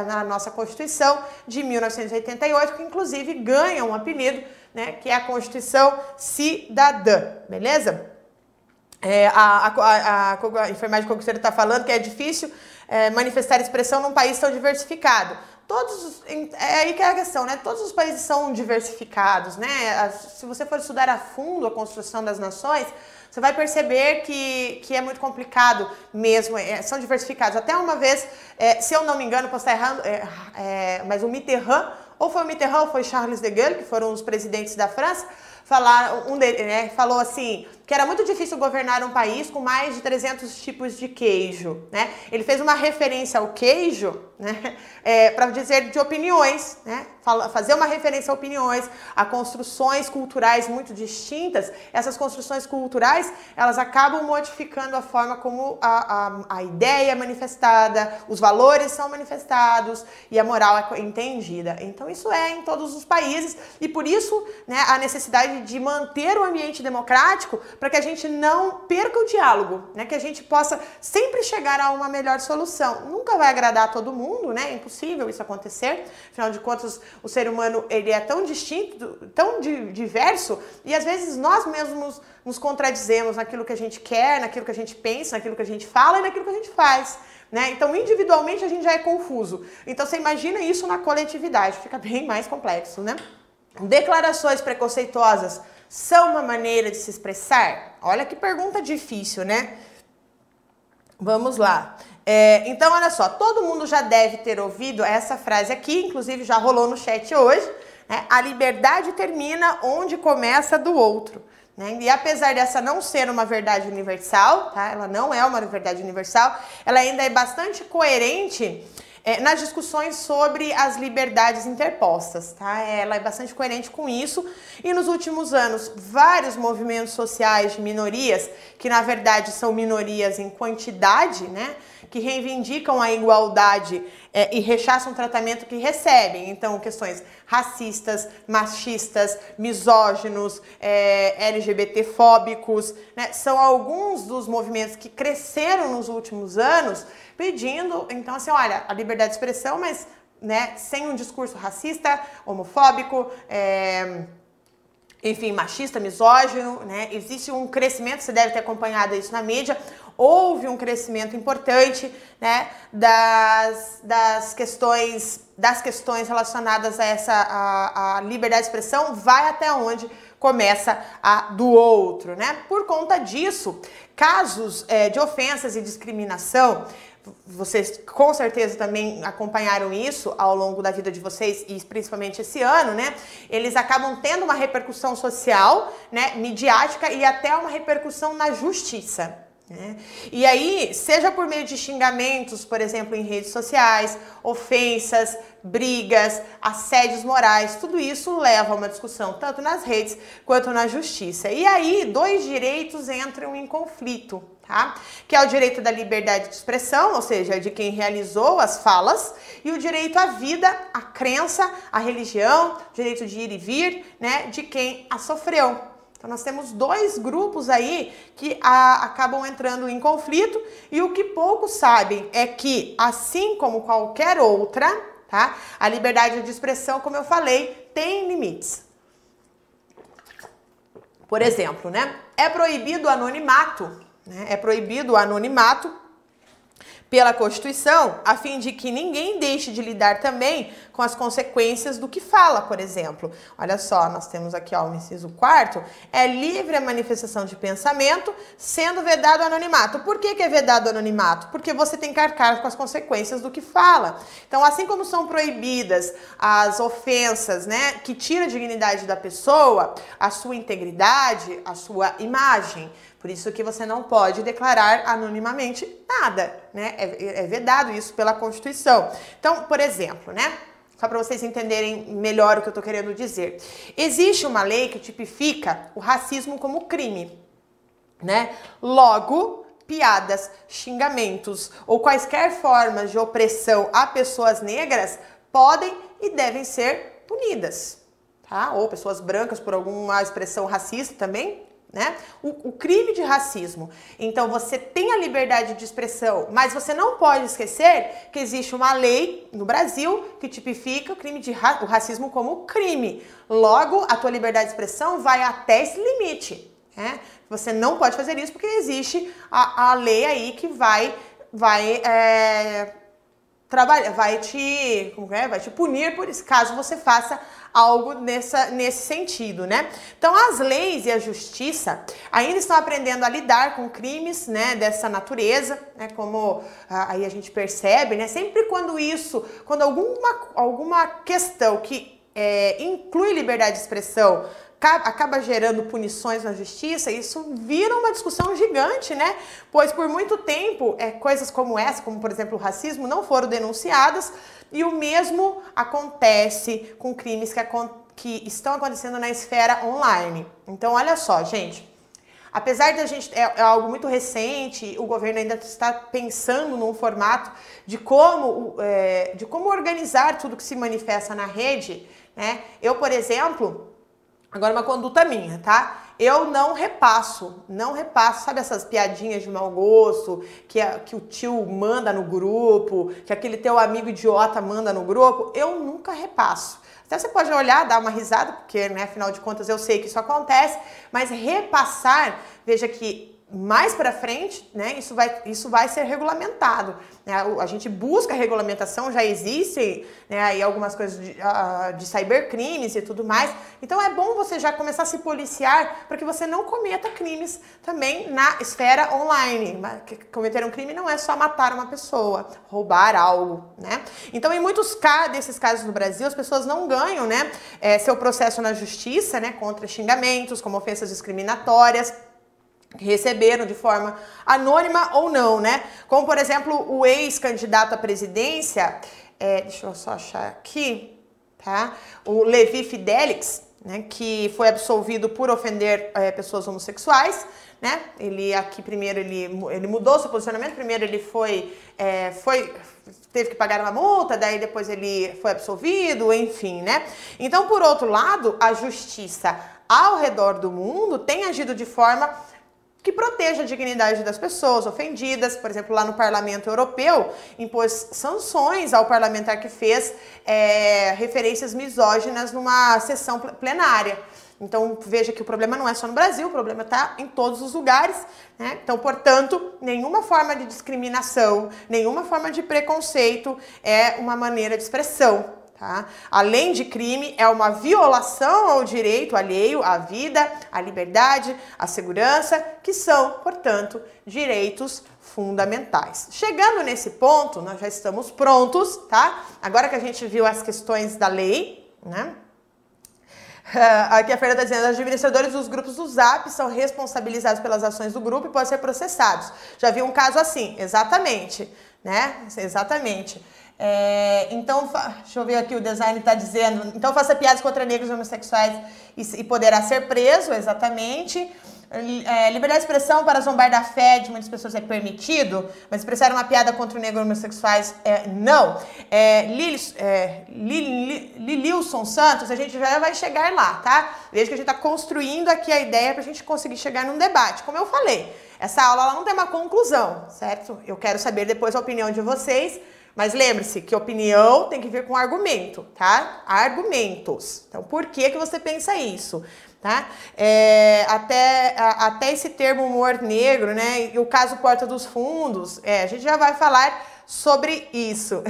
na nossa Constituição de 1988, que inclusive ganha um apelido, né, que é a Constituição Cidadã, beleza? É, a, a, a, a enfermagem concurseira está falando que é difícil é, manifestar expressão num país tão diversificado. Todos, é aí que é a questão, né? Todos os países são diversificados, né? Se você for estudar a fundo a construção das nações, você vai perceber que, que é muito complicado mesmo, é, são diversificados. Até uma vez, é, se eu não me engano, posso estar errando, é, é, mas o Mitterrand, ou foi o Mitterrand ou foi Charles de Gaulle, que foram os presidentes da França, falar, um né, falou assim, que era muito difícil governar um país com mais de 300 tipos de queijo, né? Ele fez uma referência ao queijo, né, é, para dizer de opiniões, né? Fazer uma referência a opiniões, a construções culturais muito distintas. Essas construções culturais, elas acabam modificando a forma como a, a, a ideia é manifestada, os valores são manifestados e a moral é entendida. Então isso é em todos os países e por isso, né, a necessidade de manter o ambiente democrático para que a gente não perca o diálogo, né? Que a gente possa sempre chegar a uma melhor solução. Nunca vai agradar a todo mundo, né? É impossível isso acontecer. Afinal de contas, o ser humano ele é tão distinto, tão diverso e às vezes nós mesmos nos contradizemos naquilo que a gente quer, naquilo que a gente pensa, naquilo que a gente fala e naquilo que a gente faz. Né? Então, individualmente a gente já é confuso. Então, você imagina isso na coletividade, fica bem mais complexo, né? Declarações preconceituosas são uma maneira de se expressar? Olha que pergunta difícil, né? Vamos lá. É, então, olha só, todo mundo já deve ter ouvido essa frase aqui, inclusive já rolou no chat hoje. Né? A liberdade termina onde começa do outro. Né? E apesar dessa não ser uma verdade universal, tá? ela não é uma verdade universal, ela ainda é bastante coerente é, nas discussões sobre as liberdades interpostas, tá? Ela é bastante coerente com isso. E nos últimos anos, vários movimentos sociais de minorias, que na verdade são minorias em quantidade, né? Que reivindicam a igualdade é, e rechaçam o tratamento que recebem. Então, questões racistas, machistas, misóginos, é, LGBTfóbicos, né? São alguns dos movimentos que cresceram nos últimos anos pedindo, então assim, olha, a liberdade de expressão, mas né, sem um discurso racista, homofóbico, é, enfim, machista, misógino, né? Existe um crescimento, você deve ter acompanhado isso na mídia, houve um crescimento importante, né, das, das questões das questões relacionadas a essa a, a liberdade de expressão, vai até onde começa a do outro, né? Por conta disso, casos é, de ofensas e discriminação vocês com certeza também acompanharam isso ao longo da vida de vocês e principalmente esse ano, né? Eles acabam tendo uma repercussão social, né, midiática e até uma repercussão na justiça. Né? E aí, seja por meio de xingamentos, por exemplo, em redes sociais, ofensas, brigas, assédios morais, tudo isso leva a uma discussão tanto nas redes quanto na justiça. E aí, dois direitos entram em conflito tá? Que é o direito da liberdade de expressão, ou seja, de quem realizou as falas, e o direito à vida, à crença, à religião, direito de ir e vir, né, de quem a sofreu. Então nós temos dois grupos aí que a, acabam entrando em conflito e o que poucos sabem é que, assim como qualquer outra, tá? A liberdade de expressão, como eu falei, tem limites. Por exemplo, né? É proibido o anonimato né? É proibido o anonimato pela Constituição, a fim de que ninguém deixe de lidar também com as consequências do que fala, por exemplo. Olha só, nós temos aqui ó, o inciso quarto, é livre a manifestação de pensamento, sendo vedado o anonimato. Por que, que é vedado o anonimato? Porque você tem que arcar com as consequências do que fala. Então, assim como são proibidas as ofensas, né, que tira a dignidade da pessoa, a sua integridade, a sua imagem, por isso que você não pode declarar anonimamente nada, né? É, é vedado isso pela Constituição. Então, por exemplo, né? Só para vocês entenderem melhor o que eu estou querendo dizer. Existe uma lei que tipifica o racismo como crime, né? Logo, piadas, xingamentos ou quaisquer formas de opressão a pessoas negras podem e devem ser punidas, tá? Ou pessoas brancas por alguma expressão racista também né? O, o, crime de racismo. Então você tem a liberdade de expressão, mas você não pode esquecer que existe uma lei no Brasil que tipifica o crime de ra o racismo como crime. Logo, a tua liberdade de expressão vai até esse limite. Né? Você não pode fazer isso porque existe a, a lei aí que vai vai é, trabalha, vai te, como é? vai te punir por isso, caso você faça algo nessa, nesse sentido, né? Então as leis e a justiça ainda estão aprendendo a lidar com crimes, né, dessa natureza, né, como ah, aí a gente percebe, né, sempre quando isso, quando alguma, alguma questão que é, inclui liberdade de expressão acaba gerando punições na justiça, isso vira uma discussão gigante, né? Pois por muito tempo, é, coisas como essa, como por exemplo o racismo, não foram denunciadas e o mesmo acontece com crimes que, que estão acontecendo na esfera online. Então, olha só, gente. Apesar de a gente é, é, algo muito recente, o governo ainda está pensando num formato de como, é, de como organizar tudo que se manifesta na rede. Né? Eu, por exemplo, Agora, uma conduta minha, tá? Eu não repasso, não repasso, sabe essas piadinhas de mau gosto que, a, que o tio manda no grupo, que aquele teu amigo idiota manda no grupo? Eu nunca repasso. Até você pode olhar, dar uma risada, porque, né, afinal de contas, eu sei que isso acontece, mas repassar, veja que mais para frente, né, isso vai, isso vai ser regulamentado. Né? A gente busca regulamentação, já existem né, aí algumas coisas de, uh, de cybercrimes e tudo mais. Então é bom você já começar a se policiar para que você não cometa crimes também na esfera online. Cometer um crime não é só matar uma pessoa, roubar algo, né? Então, em muitos desses casos no Brasil, as pessoas não ganham, né, é, seu processo na justiça, né, contra xingamentos, como ofensas discriminatórias receberam de forma anônima ou não, né? Como, por exemplo, o ex-candidato à presidência, é, deixa eu só achar aqui, tá? O Levi Fidelix, né, que foi absolvido por ofender é, pessoas homossexuais, né? Ele aqui primeiro ele, ele mudou seu posicionamento, primeiro ele foi, é, foi teve que pagar uma multa, daí depois ele foi absolvido, enfim, né? Então, por outro lado, a justiça ao redor do mundo tem agido de forma que proteja a dignidade das pessoas ofendidas. Por exemplo, lá no Parlamento Europeu, impôs sanções ao parlamentar que fez é, referências misóginas numa sessão plenária. Então veja que o problema não é só no Brasil, o problema está em todos os lugares. Né? Então, portanto, nenhuma forma de discriminação, nenhuma forma de preconceito é uma maneira de expressão. Tá? Além de crime, é uma violação ao direito alheio à vida, à liberdade, à segurança, que são, portanto, direitos fundamentais. Chegando nesse ponto, nós já estamos prontos, tá? Agora que a gente viu as questões da lei, né? Aqui a Fernanda está dizendo, os administradores dos grupos do Zap são responsabilizados pelas ações do grupo e podem ser processados. Já vi um caso assim, exatamente, né? Exatamente. É, então, deixa eu ver aqui, o design está dizendo. Então, faça piadas contra negros homossexuais e, e poderá ser preso, exatamente. É, liberdade de expressão para zombar da fé de muitas pessoas é permitido, mas expressar uma piada contra o negro homossexuais é não. É, Lili, é, Santos, a gente já vai chegar lá, tá? Veja que a gente está construindo aqui a ideia para a gente conseguir chegar num debate. Como eu falei, essa aula não tem uma conclusão, certo? Eu quero saber depois a opinião de vocês mas lembre-se que opinião tem que vir com argumento, tá? Argumentos. Então, por que, que você pensa isso? Tá? É, até, a, até esse termo humor negro, né? E o caso Porta dos Fundos, é, a gente já vai falar sobre isso.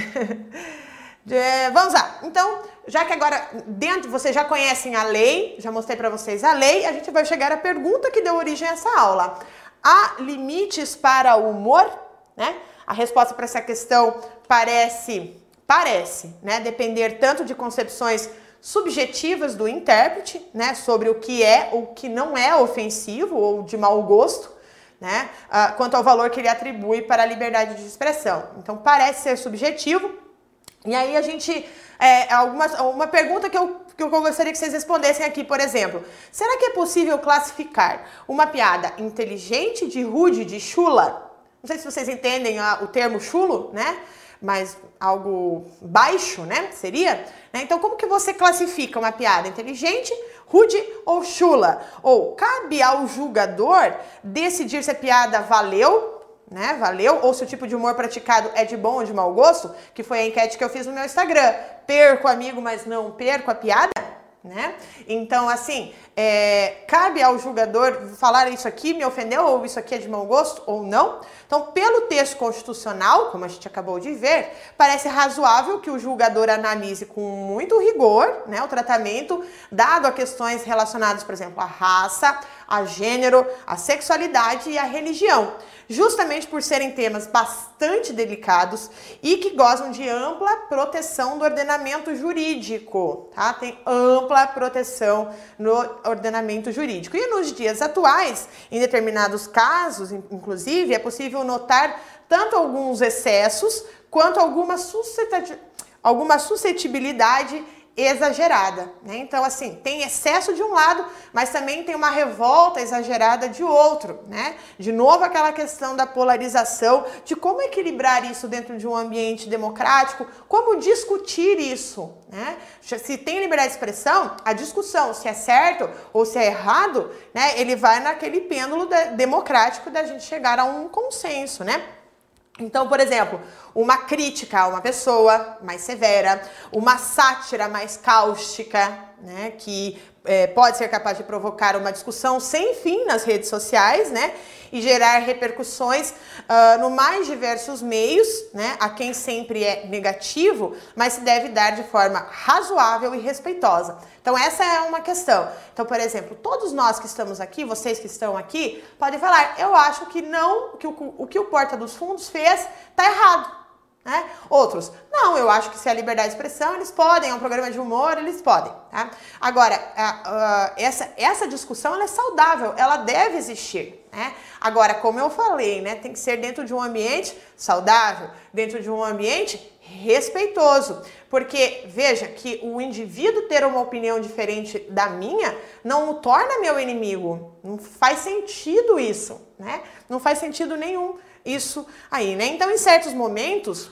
[laughs] é, vamos lá. Então, já que agora dentro vocês já conhecem a lei, já mostrei para vocês a lei, a gente vai chegar à pergunta que deu origem a essa aula. Há limites para o humor? Né? A resposta para essa questão parece, parece, né, depender tanto de concepções subjetivas do intérprete, né, sobre o que é ou que não é ofensivo ou de mau gosto, né, uh, quanto ao valor que ele atribui para a liberdade de expressão. Então parece ser subjetivo. E aí a gente, é, algumas, uma pergunta que eu, que eu gostaria que vocês respondessem aqui, por exemplo, será que é possível classificar uma piada inteligente de rude de chula? Não sei se vocês entendem a, o termo chulo, né? Mas algo baixo, né? Seria. Né? Então, como que você classifica uma piada inteligente, rude ou chula? Ou cabe ao julgador decidir se a piada valeu né? Valeu? Ou se o tipo de humor praticado é de bom ou de mau gosto, que foi a enquete que eu fiz no meu Instagram. Perco amigo, mas não perco a piada? Né? Então, assim, é, cabe ao julgador falar isso aqui me ofendeu, ou isso aqui é de mau gosto, ou não. Então, pelo texto constitucional, como a gente acabou de ver, parece razoável que o julgador analise com muito rigor né, o tratamento dado a questões relacionadas, por exemplo, à raça, a gênero, a sexualidade e a religião justamente por serem temas bastante delicados e que gozam de ampla proteção do ordenamento jurídico, tá? Tem ampla proteção no ordenamento jurídico. E nos dias atuais, em determinados casos, inclusive, é possível notar tanto alguns excessos quanto alguma suscetibilidade exagerada, né? Então, assim, tem excesso de um lado, mas também tem uma revolta exagerada de outro, né? De novo, aquela questão da polarização, de como equilibrar isso dentro de um ambiente democrático, como discutir isso, né? Se tem liberdade de expressão, a discussão se é certo ou se é errado, né? Ele vai naquele pêndulo democrático da gente chegar a um consenso, né? Então, por exemplo, uma crítica a uma pessoa mais severa, uma sátira mais cáustica, né, que é, pode ser capaz de provocar uma discussão sem fim nas redes sociais, né? E gerar repercussões uh, no mais diversos meios, né? A quem sempre é negativo, mas se deve dar de forma razoável e respeitosa. Então, essa é uma questão. Então, por exemplo, todos nós que estamos aqui, vocês que estão aqui, podem falar: eu acho que não, que o, o que o Porta dos Fundos fez está errado. Né? Outros, não, eu acho que se é liberdade de expressão, eles podem, é um programa de humor, eles podem. Tá? Agora, essa, essa discussão é saudável, ela deve existir. Né? Agora, como eu falei, né, tem que ser dentro de um ambiente saudável, dentro de um ambiente respeitoso. Porque veja que o indivíduo ter uma opinião diferente da minha não o torna meu inimigo. Não faz sentido isso, né? Não faz sentido nenhum isso aí, né? Então, em certos momentos,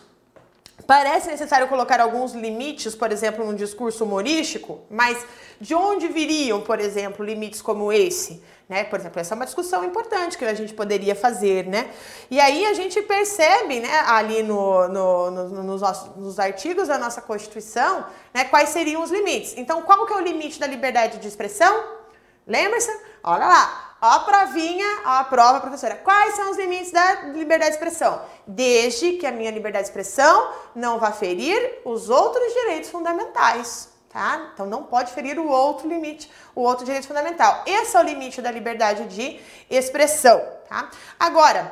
Parece necessário colocar alguns limites, por exemplo, num discurso humorístico, mas de onde viriam, por exemplo, limites como esse? Né? Por exemplo, essa é uma discussão importante que a gente poderia fazer, né? E aí a gente percebe, né, ali no, no, no nos, nos, artigos da nossa Constituição, né, quais seriam os limites. Então, qual que é o limite da liberdade de expressão? Lembra-se? Olha lá, Ó a provinha, ó a prova, professora. Quais são os limites da liberdade de expressão? Desde que a minha liberdade de expressão não vá ferir os outros direitos fundamentais, tá? Então não pode ferir o outro limite, o outro direito fundamental. Esse é o limite da liberdade de expressão, tá? Agora,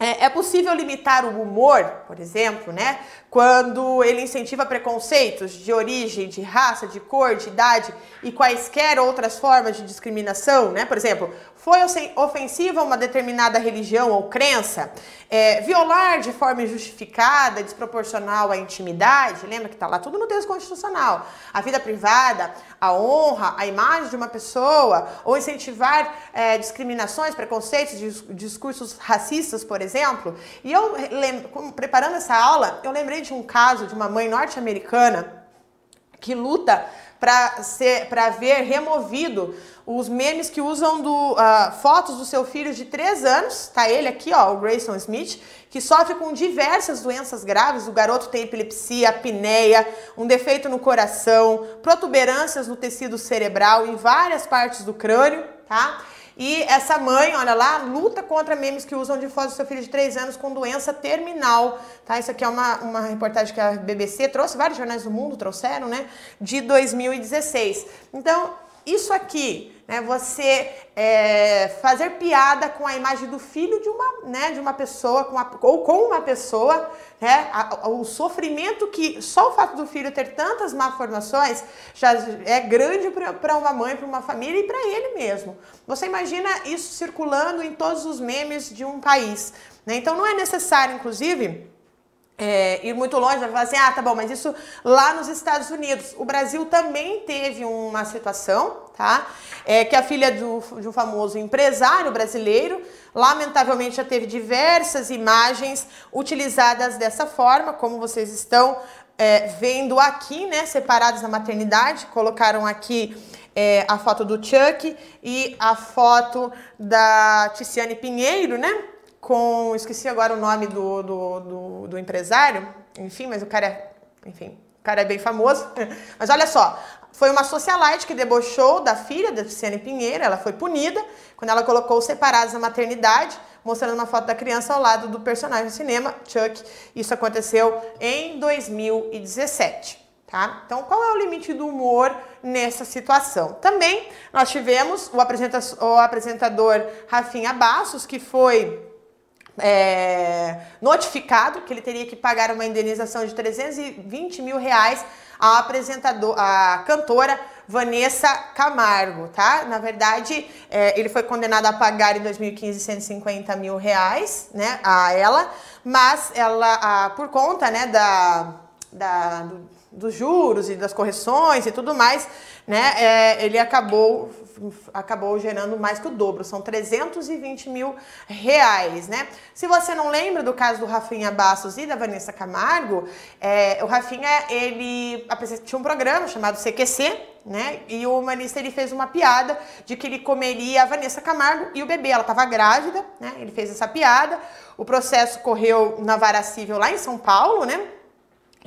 é, é possível limitar o humor, por exemplo, né? Quando ele incentiva preconceitos de origem, de raça, de cor, de idade e quaisquer outras formas de discriminação, né? Por exemplo, foi ofensiva uma determinada religião ou crença, é, violar de forma injustificada, desproporcional à intimidade, lembra que está lá tudo no texto constitucional, a vida privada, a honra, a imagem de uma pessoa, ou incentivar é, discriminações, preconceitos, discursos racistas, por exemplo. E eu, preparando essa aula, eu lembrei de um caso de uma mãe norte-americana que luta para ver removido os memes que usam do, uh, fotos do seu filho de 3 anos, tá ele aqui, ó, o Grayson Smith, que sofre com diversas doenças graves. O garoto tem epilepsia, apneia, um defeito no coração, protuberâncias no tecido cerebral em várias partes do crânio, tá? E essa mãe, olha lá, luta contra memes que usam de foto do seu filho de 3 anos com doença terminal, tá? Isso aqui é uma, uma reportagem que a BBC trouxe, vários jornais do mundo trouxeram, né? De 2016. Então, isso aqui, né, você é, fazer piada com a imagem do filho de uma, né, de uma pessoa, com ou com uma pessoa, né, a, a, o sofrimento que só o fato do filho ter tantas malformações já é grande para uma mãe, para uma família e para ele mesmo. Você imagina isso circulando em todos os memes de um país. Né? Então não é necessário, inclusive, é, ir muito longe, vai falar assim, ah, tá bom, mas isso lá nos Estados Unidos. O Brasil também teve uma situação, tá? É, que a filha do, de um famoso empresário brasileiro, lamentavelmente já teve diversas imagens utilizadas dessa forma, como vocês estão é, vendo aqui, né, separados na maternidade, colocaram aqui é, a foto do Chuck e a foto da Ticiane Pinheiro, né? Com. Esqueci agora o nome do, do, do, do empresário, enfim, mas o cara é. Enfim, o cara é bem famoso. [laughs] Mas olha só, foi uma socialite que debochou da filha da Tiziane Pinheiro, ela foi punida quando ela colocou separados na maternidade, mostrando uma foto da criança ao lado do personagem do cinema, Chuck. Isso aconteceu em 2017. Tá? Então, qual é o limite do humor nessa situação? Também nós tivemos o, apresenta o apresentador Rafinha Bassos, que foi é, notificado que ele teria que pagar uma indenização de 320 mil reais à apresentador, à cantora Vanessa Camargo, tá? Na verdade, é, ele foi condenado a pagar em 2015 150 mil reais, né, a ela, mas ela, a, por conta, né, da, da do, dos juros e das correções e tudo mais, né, é, ele acabou acabou gerando mais que o dobro, são 320 mil reais, né? Se você não lembra do caso do Rafinha Bastos e da Vanessa Camargo, é, o Rafinha, ele tinha um programa chamado CQC, né? E o humanista ele fez uma piada de que ele comeria a Vanessa Camargo e o bebê. Ela estava grávida, né? Ele fez essa piada. O processo correu na vara civil lá em São Paulo, né?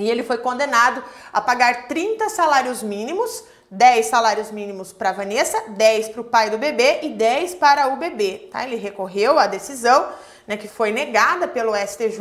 E ele foi condenado a pagar 30 salários mínimos, 10 salários mínimos para Vanessa, 10 para o pai do bebê e 10 para o bebê. Tá? Ele recorreu à decisão, né, que foi negada pelo STJ,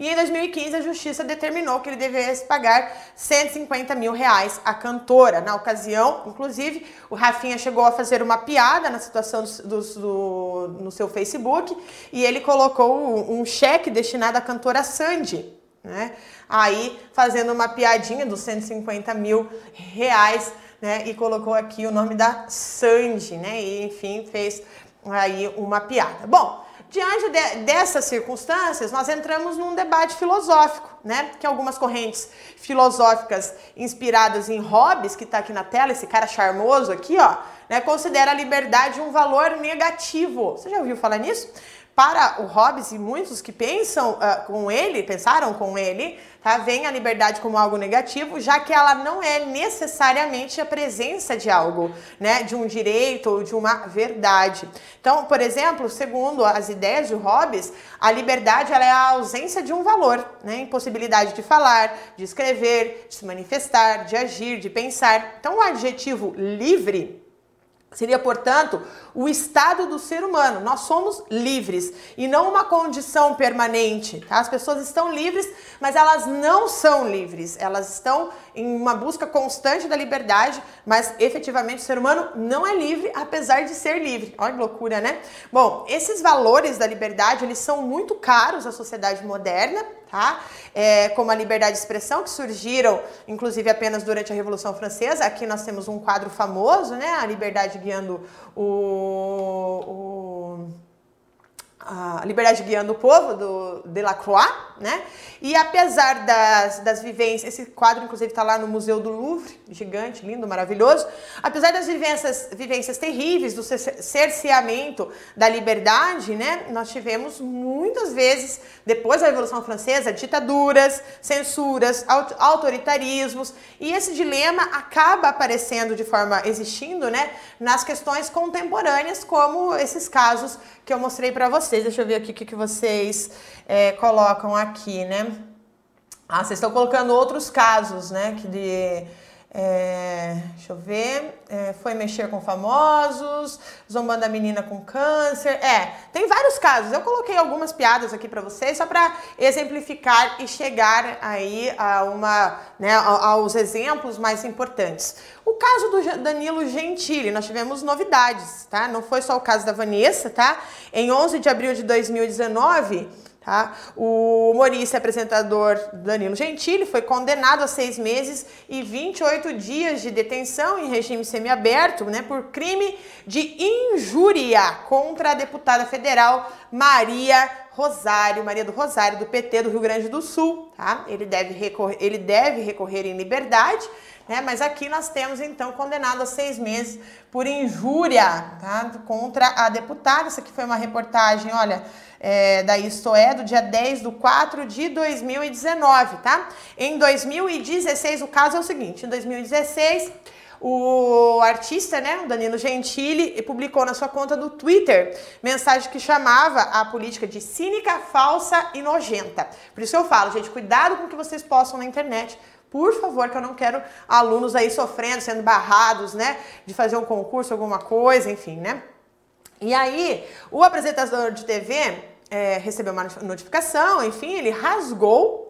e em 2015 a justiça determinou que ele devesse pagar 150 mil reais à cantora. Na ocasião, inclusive, o Rafinha chegou a fazer uma piada na situação do, do, do no seu Facebook e ele colocou um, um cheque destinado à cantora Sandy né? Aí fazendo uma piadinha dos 150 mil reais, né? E colocou aqui o nome da Sandy, né? E enfim, fez aí uma piada. Bom, diante de, dessas circunstâncias, nós entramos num debate filosófico, né? Que algumas correntes filosóficas inspiradas em Hobbes, que está aqui na tela, esse cara charmoso aqui, ó, né? Considera a liberdade um valor negativo. Você já ouviu falar nisso? Para o Hobbes e muitos que pensam uh, com ele, pensaram com ele, tá? Vem a liberdade como algo negativo, já que ela não é necessariamente a presença de algo, né? De um direito ou de uma verdade. Então, por exemplo, segundo as ideias de Hobbes, a liberdade ela é a ausência de um valor, né? Impossibilidade de falar, de escrever, de se manifestar, de agir, de pensar. Então, o adjetivo livre Seria, portanto, o estado do ser humano. Nós somos livres e não uma condição permanente. Tá? As pessoas estão livres, mas elas não são livres. Elas estão em uma busca constante da liberdade, mas efetivamente o ser humano não é livre, apesar de ser livre. Olha que loucura, né? Bom, esses valores da liberdade, eles são muito caros à sociedade moderna, tá? É, como a liberdade de expressão, que surgiram, inclusive, apenas durante a Revolução Francesa. Aqui nós temos um quadro famoso, né? A liberdade guiando o, o a Liberdade Guiando o Povo, do Delacroix, né? E apesar das, das vivências, esse quadro inclusive está lá no Museu do Louvre, gigante, lindo, maravilhoso. Apesar das vivências, vivências terríveis do cerceamento da liberdade, né? Nós tivemos muitas vezes, depois da Revolução Francesa, ditaduras, censuras, autoritarismos, e esse dilema acaba aparecendo de forma, existindo, né? Nas questões contemporâneas, como esses casos que eu mostrei para vocês. Deixa eu ver aqui o que, que vocês é, colocam aqui, né? Ah, vocês estão colocando outros casos, né? Que de é, deixa eu ver. É, foi mexer com famosos, zombando a menina com câncer. É, tem vários casos. Eu coloquei algumas piadas aqui para vocês só para exemplificar e chegar aí a uma, né, aos exemplos mais importantes. O caso do Danilo Gentili, nós tivemos novidades, tá? Não foi só o caso da Vanessa, tá? Em 11 de abril de 2019, Tá? O humorista e apresentador Danilo Gentili foi condenado a seis meses e 28 dias de detenção em regime semiaberto né, por crime de injúria contra a deputada federal Maria Rosário, Maria do Rosário, do PT do Rio Grande do Sul, tá? Ele deve recorrer, ele deve recorrer em liberdade, né? Mas aqui nós temos então condenado a seis meses por injúria, tá? Contra a deputada. Isso aqui foi uma reportagem, olha, é, da Isto É, do dia 10 de 4 de 2019, tá? Em 2016, o caso é o seguinte: em 2016 o artista, né, o Danilo Gentili, publicou na sua conta do Twitter mensagem que chamava a política de cínica, falsa e nojenta. Por isso eu falo, gente, cuidado com o que vocês postam na internet. Por favor, que eu não quero alunos aí sofrendo, sendo barrados, né, de fazer um concurso, alguma coisa, enfim, né? E aí, o apresentador de TV é, recebeu uma notificação, enfim, ele rasgou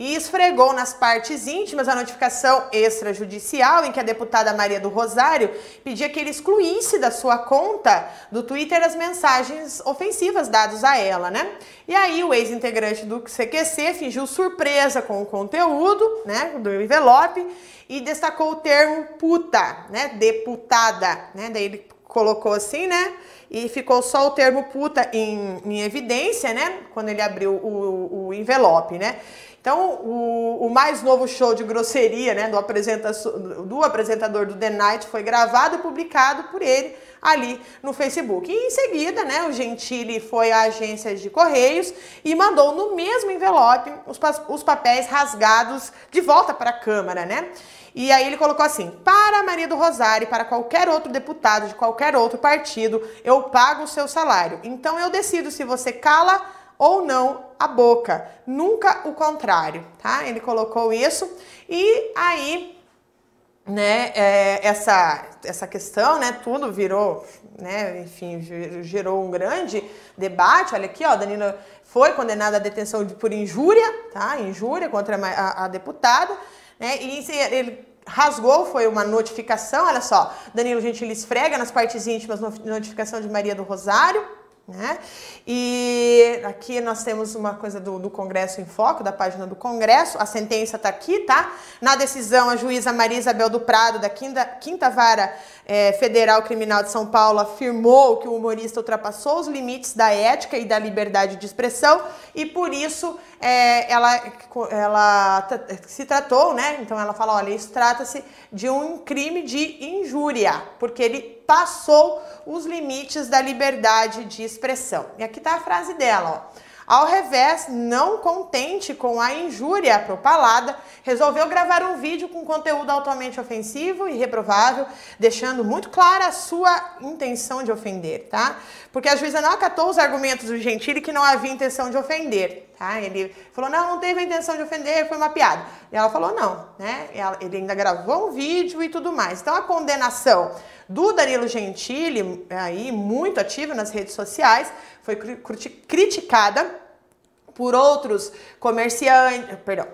e esfregou nas partes íntimas a notificação extrajudicial em que a deputada Maria do Rosário pedia que ele excluísse da sua conta do Twitter as mensagens ofensivas dadas a ela, né? E aí o ex-integrante do CQC fingiu surpresa com o conteúdo, né, do envelope e destacou o termo puta, né, deputada, né? Daí ele colocou assim, né? E ficou só o termo puta em, em evidência, né? Quando ele abriu o, o envelope, né? Então, o, o, mais novo show de grosseria né, do, apresenta do apresentador do The Night foi gravado e publicado por ele ali no Facebook. E em seguida, né, o Gentili foi à agência de Correios e mandou no mesmo envelope os, os papéis rasgados de volta para a Câmara, né? E aí ele colocou assim: para Maria do Rosário para qualquer outro deputado de qualquer outro partido, eu pago o seu salário. Então eu decido se você cala ou não a boca, nunca o contrário, tá? Ele colocou isso e aí, né, é, essa, essa questão, né, tudo virou, né, enfim, gerou um grande debate. Olha aqui, ó, Danilo foi condenada à detenção de, por injúria, tá? Injúria contra a, a deputada, né, e ele rasgou, foi uma notificação, olha só, Danilo Gentili esfrega nas partes íntimas notificação de Maria do Rosário, né? E aqui nós temos uma coisa do, do, Congresso em Foco, da página do Congresso. A sentença está aqui, tá? Na decisão, a juíza Maria Isabel do Prado, da Quinta, Quinta Vara é, Federal Criminal de São Paulo, afirmou que o humorista ultrapassou os limites da ética e da liberdade de expressão e, por isso, é, ela, ela se tratou, né? Então, ela fala: olha, isso trata-se de um crime de injúria, porque ele passou os limites da liberdade de expressão. E aqui está a frase dela, ó. Ao revés, não contente com a injúria propalada, resolveu gravar um vídeo com conteúdo altamente ofensivo e reprovável, deixando muito clara a sua intenção de ofender, tá? Porque a juíza não acatou os argumentos do Gentili que não havia intenção de ofender, tá? Ele falou, não, não teve a intenção de ofender, foi uma piada. E ela falou, não, né? Ele ainda gravou um vídeo e tudo mais. Então, a condenação do Danilo Gentili, aí muito ativo nas redes sociais, foi criticada por outros comerciantes, perdão,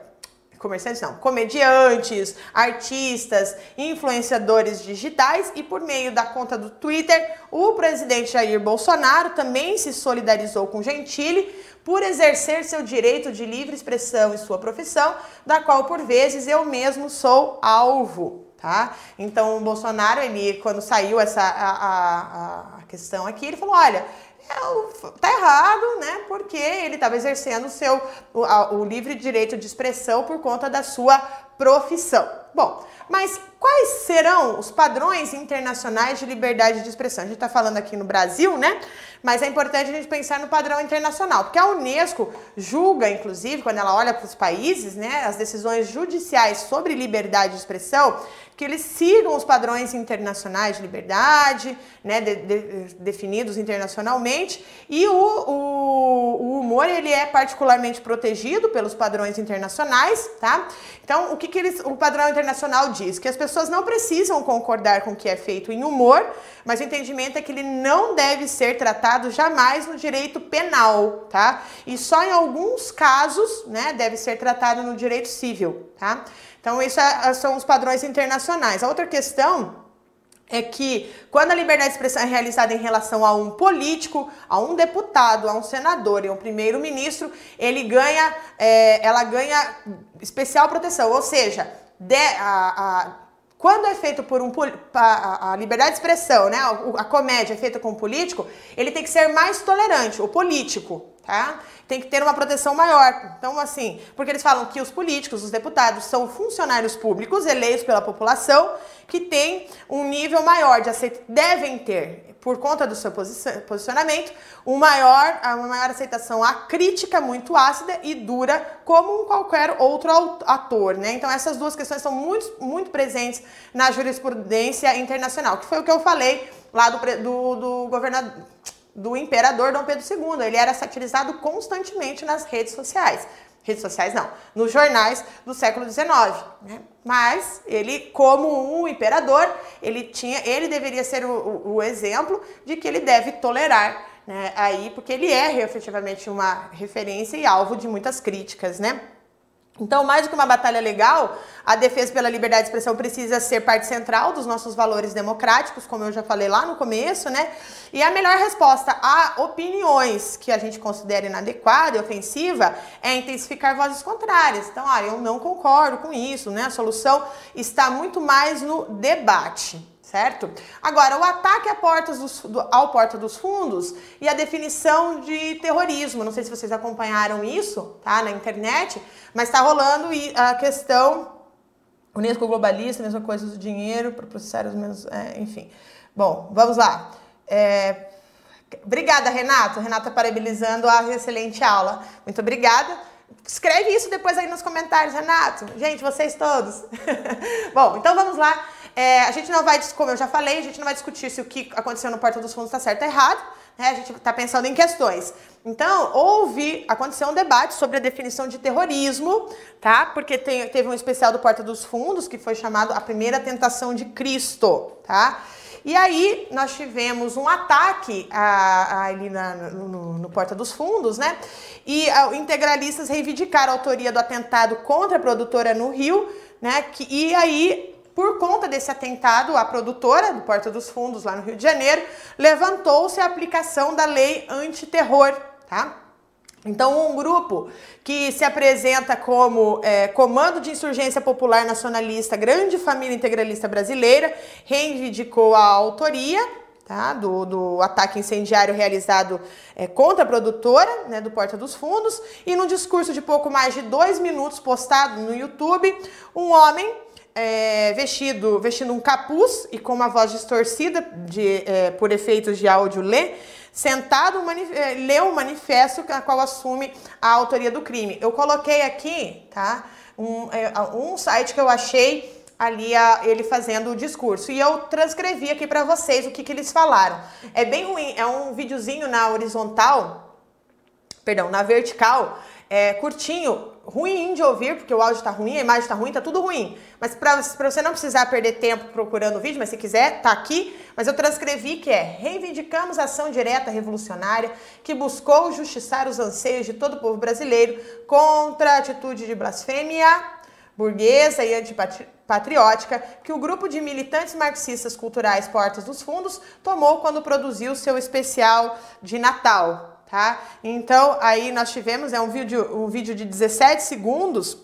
comerciantes não, comediantes, artistas, influenciadores digitais e por meio da conta do Twitter, o presidente Jair Bolsonaro também se solidarizou com Gentili por exercer seu direito de livre expressão em sua profissão, da qual por vezes eu mesmo sou alvo tá? Então o Bolsonaro, ele, quando saiu essa a, a, a questão aqui, ele falou: olha, é, tá errado, né? Porque ele estava exercendo o seu o, a, o livre direito de expressão por conta da sua profissão. Bom, mas quais serão os padrões internacionais de liberdade de expressão? A gente está falando aqui no Brasil, né? Mas é importante a gente pensar no padrão internacional, porque a Unesco julga, inclusive, quando ela olha para os países, né, as decisões judiciais sobre liberdade de expressão, que eles sigam os padrões internacionais de liberdade, né, de, de, definidos internacionalmente, e o, o, o, humor ele é particularmente protegido pelos padrões internacionais, tá? Então, o que, que eles, o padrão internacional diz? Que as pessoas não precisam concordar com o que é feito em humor, mas o entendimento é que ele não deve ser tratado jamais no direito penal, tá? E só em alguns casos, né, deve ser tratado no direito civil, tá? Então, isso é, são os padrões internacionais. A outra questão é que quando a liberdade de expressão é realizada em relação a um político, a um deputado, a um senador e a um primeiro-ministro, ele ganha, é, ela ganha especial proteção. Ou seja, de, a, a, quando é feito por um a, a liberdade de expressão, né, a, a comédia é feita com um político, ele tem que ser mais tolerante, o político tá? Tem que ter uma proteção maior. Então, assim, porque eles falam que os políticos, os deputados, são funcionários públicos eleitos pela população que têm um nível maior de aceitação, devem ter, por conta do seu posicionamento, um maior, uma maior aceitação à crítica muito ácida e dura, como qualquer outro ator, né? Então, essas duas questões são muito, muito presentes na jurisprudência internacional, que foi o que eu falei lá do, do, do governador do imperador Dom Pedro II. Ele era satirizado constantemente nas redes sociais. Redes sociais não, nos jornais do século XIX. Né? Mas ele, como um imperador, ele tinha, ele deveria ser o, o, exemplo de que ele deve tolerar né, aí, porque ele é efetivamente uma referência e alvo de muitas críticas, né? Então, mais do que uma batalha legal, a defesa pela liberdade de expressão precisa ser parte central dos nossos valores democráticos, como eu já falei lá no começo, né? E a melhor resposta a opiniões que a gente considera inadequada e ofensiva é intensificar vozes contrárias. Então, ah, eu não concordo com isso, né? A solução está muito mais no debate certo? Agora, o ataque dos, do, ao Porta dos Fundos e a definição de terrorismo. Não sei se vocês acompanharam isso, tá? Na internet, mas está rolando a questão Unesco globalista, mesma coisa do dinheiro para processar os menos. É, enfim. Bom, vamos lá. É, obrigada, Renato. Renato parabenizando a excelente aula. Muito obrigada. Escreve isso depois aí nos comentários, Renato. Gente, vocês todos. [laughs] Bom, então vamos lá. É, a gente não vai, como eu já falei, a gente não vai discutir se o que aconteceu no Porta dos Fundos está certo ou errado. Né? A gente está pensando em questões. Então, houve, aconteceu um debate sobre a definição de terrorismo, tá? Porque tem, teve um especial do Porta dos Fundos que foi chamado A Primeira Tentação de Cristo, tá? E aí nós tivemos um ataque a, a, ali na, no, no, Porta dos Fundos, né? E a, integralistas reivindicaram a autoria do atentado contra a produtora no Rio, né? Que, e aí por conta desse atentado, a produtora do Porta dos Fundos, lá no Rio de Janeiro, levantou-se a aplicação da lei antiterror, tá? Então, um grupo que se apresenta como é, Comando de Insurgência Popular Nacionalista, Grande Família Integralista Brasileira, reivindicou a autoria tá, do, do ataque incendiário realizado é, contra a produtora né, do Porta dos Fundos. E num discurso de pouco mais de dois minutos postado no YouTube, um homem é, vestido, vestindo um capuz e com uma voz distorcida de, é, por efeitos de áudio lê, sentado é, lê um manifesto a qual assume a autoria do crime. Eu coloquei aqui, tá? Um, é, um site que eu achei ali a, ele fazendo o discurso. E eu transcrevi aqui para vocês o que, que eles falaram. É bem ruim, é um videozinho na horizontal, perdão, na vertical, é, curtinho, ruim de ouvir, porque o áudio tá ruim, a imagem tá ruim, tá tudo ruim. Mas para você não precisar perder tempo procurando o vídeo, mas se quiser, tá aqui. Mas eu transcrevi que é: reivindicamos a ação direta revolucionária que buscou justiçar os anseios de todo o povo brasileiro contra a atitude de blasfêmia burguesa e antipatriótica que o grupo de militantes marxistas culturais Portas dos Fundos tomou quando produziu seu especial de Natal tá? Então, aí nós tivemos é um vídeo, um vídeo de 17 segundos,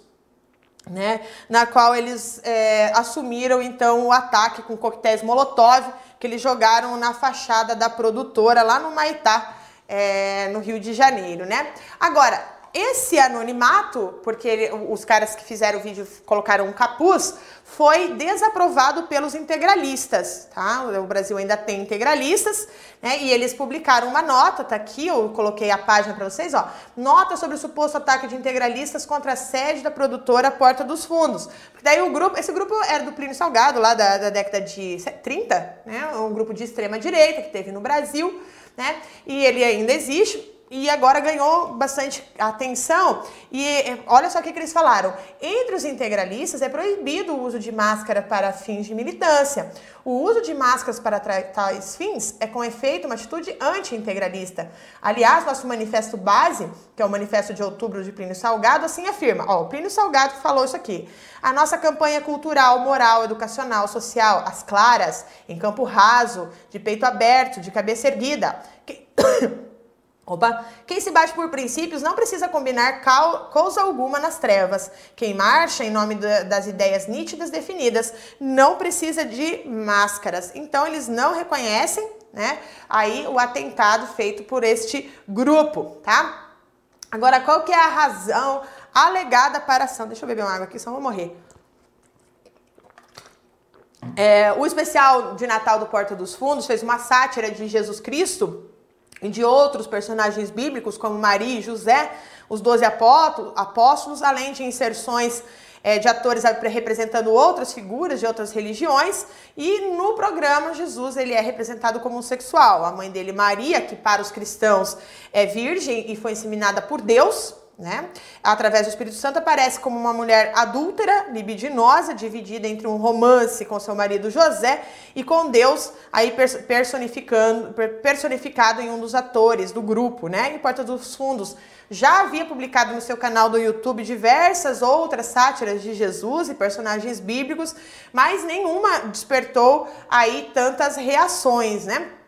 né, na qual eles é, assumiram então o ataque com coquetéis Molotov que eles jogaram na fachada da produtora lá no Maitá, é, no Rio de Janeiro, né? Agora, esse anonimato, porque ele, os caras que fizeram o vídeo colocaram um capuz, foi desaprovado pelos integralistas, tá? O Brasil ainda tem integralistas, né? E eles publicaram uma nota, tá aqui, eu coloquei a página para vocês, ó. Nota sobre o suposto ataque de integralistas contra a sede da produtora Porta dos Fundos. Porque daí o grupo, esse grupo era do Plínio Salgado, lá da, da década de 30, né? Um grupo de extrema direita que teve no Brasil, né? E ele ainda existe e agora ganhou bastante atenção. E olha só o que, que, eles falaram: entre os integralistas é proibido o uso de máscara para fins de militância. O uso de máscaras para tais fins é com efeito uma atitude anti-integralista. Aliás, nosso manifesto base, que é o manifesto de outubro de Plínio Salgado, assim afirma: ó, o Plínio Salgado falou isso aqui. A nossa campanha cultural, moral, educacional, social, as claras, em campo raso, de peito aberto, de cabeça erguida. Que... [coughs] [coughs] Opa! Quem se bate por princípios não precisa combinar coisa alguma nas trevas. Quem marcha em nome das ideias nítidas definidas não precisa de máscaras. Então eles não reconhecem, né? Aí o atentado feito por este grupo, tá? Agora, qual que é a razão alegada para a ação? Deixa eu beber uma água aqui, senão vou morrer. É, o especial de Natal do Porta dos Fundos fez uma sátira de Jesus Cristo e de outros personagens bíblicos, como Maria e José, os doze apóstolos, além de inserções é, de atores representando outras figuras de outras religiões. E no programa, Jesus ele é representado como um sexual. A mãe dele, Maria, que para os cristãos é virgem e foi inseminada por Deus, né? Através do Espírito Santo aparece como uma mulher adúltera, libidinosa, dividida entre um romance com seu marido José e com Deus, aí personificando, personificado em um dos atores do grupo, né? Em Porta dos Fundos já havia publicado no seu canal do YouTube diversas outras sátiras de Jesus e personagens bíblicos, mas nenhuma despertou aí tantas reações, né?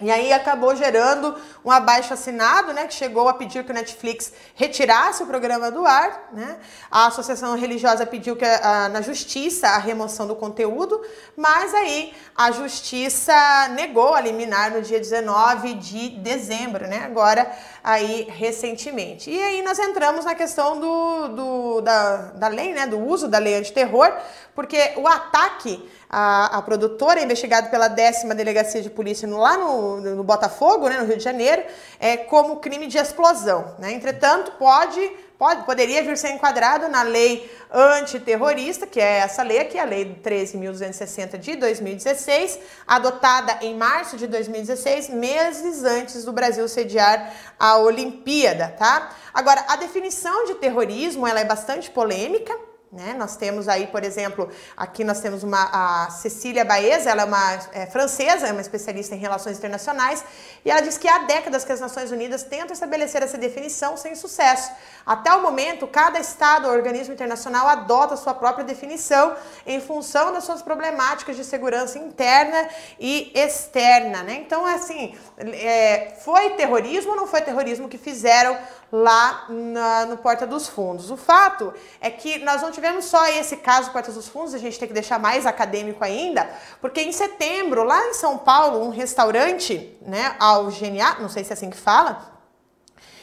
E aí acabou gerando um abaixo assinado, né, que chegou a pedir que o Netflix retirasse o programa do ar, né? A associação religiosa pediu que a, na justiça a remoção do conteúdo, mas aí a justiça negou a liminar no dia 19 de dezembro, né? Agora aí recentemente. E aí nós entramos na questão do, do da, da lei, né, do uso da lei antiterror, porque o ataque à, à produtora, investigado pela décima delegacia de polícia no, lá no, no Botafogo, né, no Rio de Janeiro, é como crime de explosão. Né? Entretanto, pode pode, poderia vir ser enquadrado na lei antiterrorista, que é essa lei aqui, a Lei 13.260 de 2016, adotada em março de 2016, meses antes do Brasil sediar a Olimpíada, tá? Agora, a definição de terrorismo, ela é bastante polêmica, né? Nós temos aí, por exemplo, aqui nós temos uma, a Cecília Baeza, ela é uma é, francesa, é uma especialista em relações internacionais, e ela diz que há décadas que as Nações Unidas tentam estabelecer essa definição sem sucesso. Até o momento, cada Estado ou organismo internacional adota sua própria definição em função das suas problemáticas de segurança interna e externa. Né? Então, assim, é, foi terrorismo ou não foi terrorismo que fizeram lá na, no Porta dos Fundos. O fato é que nós não tivemos só esse caso Porta dos Fundos, a gente tem que deixar mais acadêmico ainda, porque em setembro, lá em São Paulo, um restaurante, né, ao GNA, não sei se é assim que fala,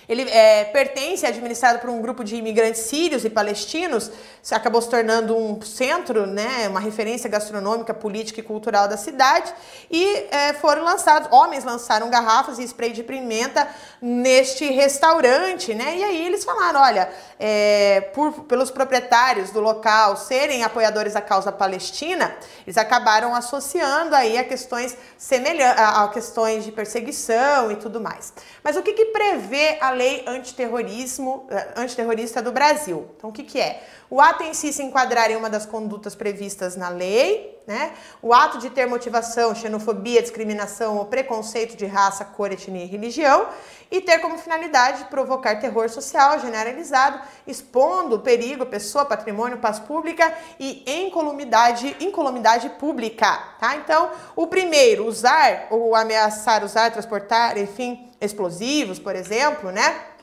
ele é, pertence, é administrado por um grupo de imigrantes sírios e palestinos, acabou se tornando um centro, né, uma referência gastronômica, política e cultural da cidade. E é, foram lançados, homens lançaram garrafas e spray de pimenta neste restaurante, né? E aí eles falaram, olha, é, por, pelos proprietários do local serem apoiadores da causa palestina, eles acabaram associando aí a questões semelhantes, a, a questões de perseguição e tudo mais. Mas o que, que prevê a lei antiterrorismo, eh, antiterrorista do Brasil. Então, o que, que é? O ato em si se enquadrar em uma das condutas previstas na lei, né? O ato de ter motivação, xenofobia, discriminação ou preconceito de raça, cor, etnia e religião, e ter como finalidade provocar terror social generalizado, expondo perigo, pessoa, patrimônio, paz pública e incolumidade, incolumidade pública, tá? Então, o primeiro, usar ou ameaçar usar, transportar, enfim, explosivos, por exemplo, né?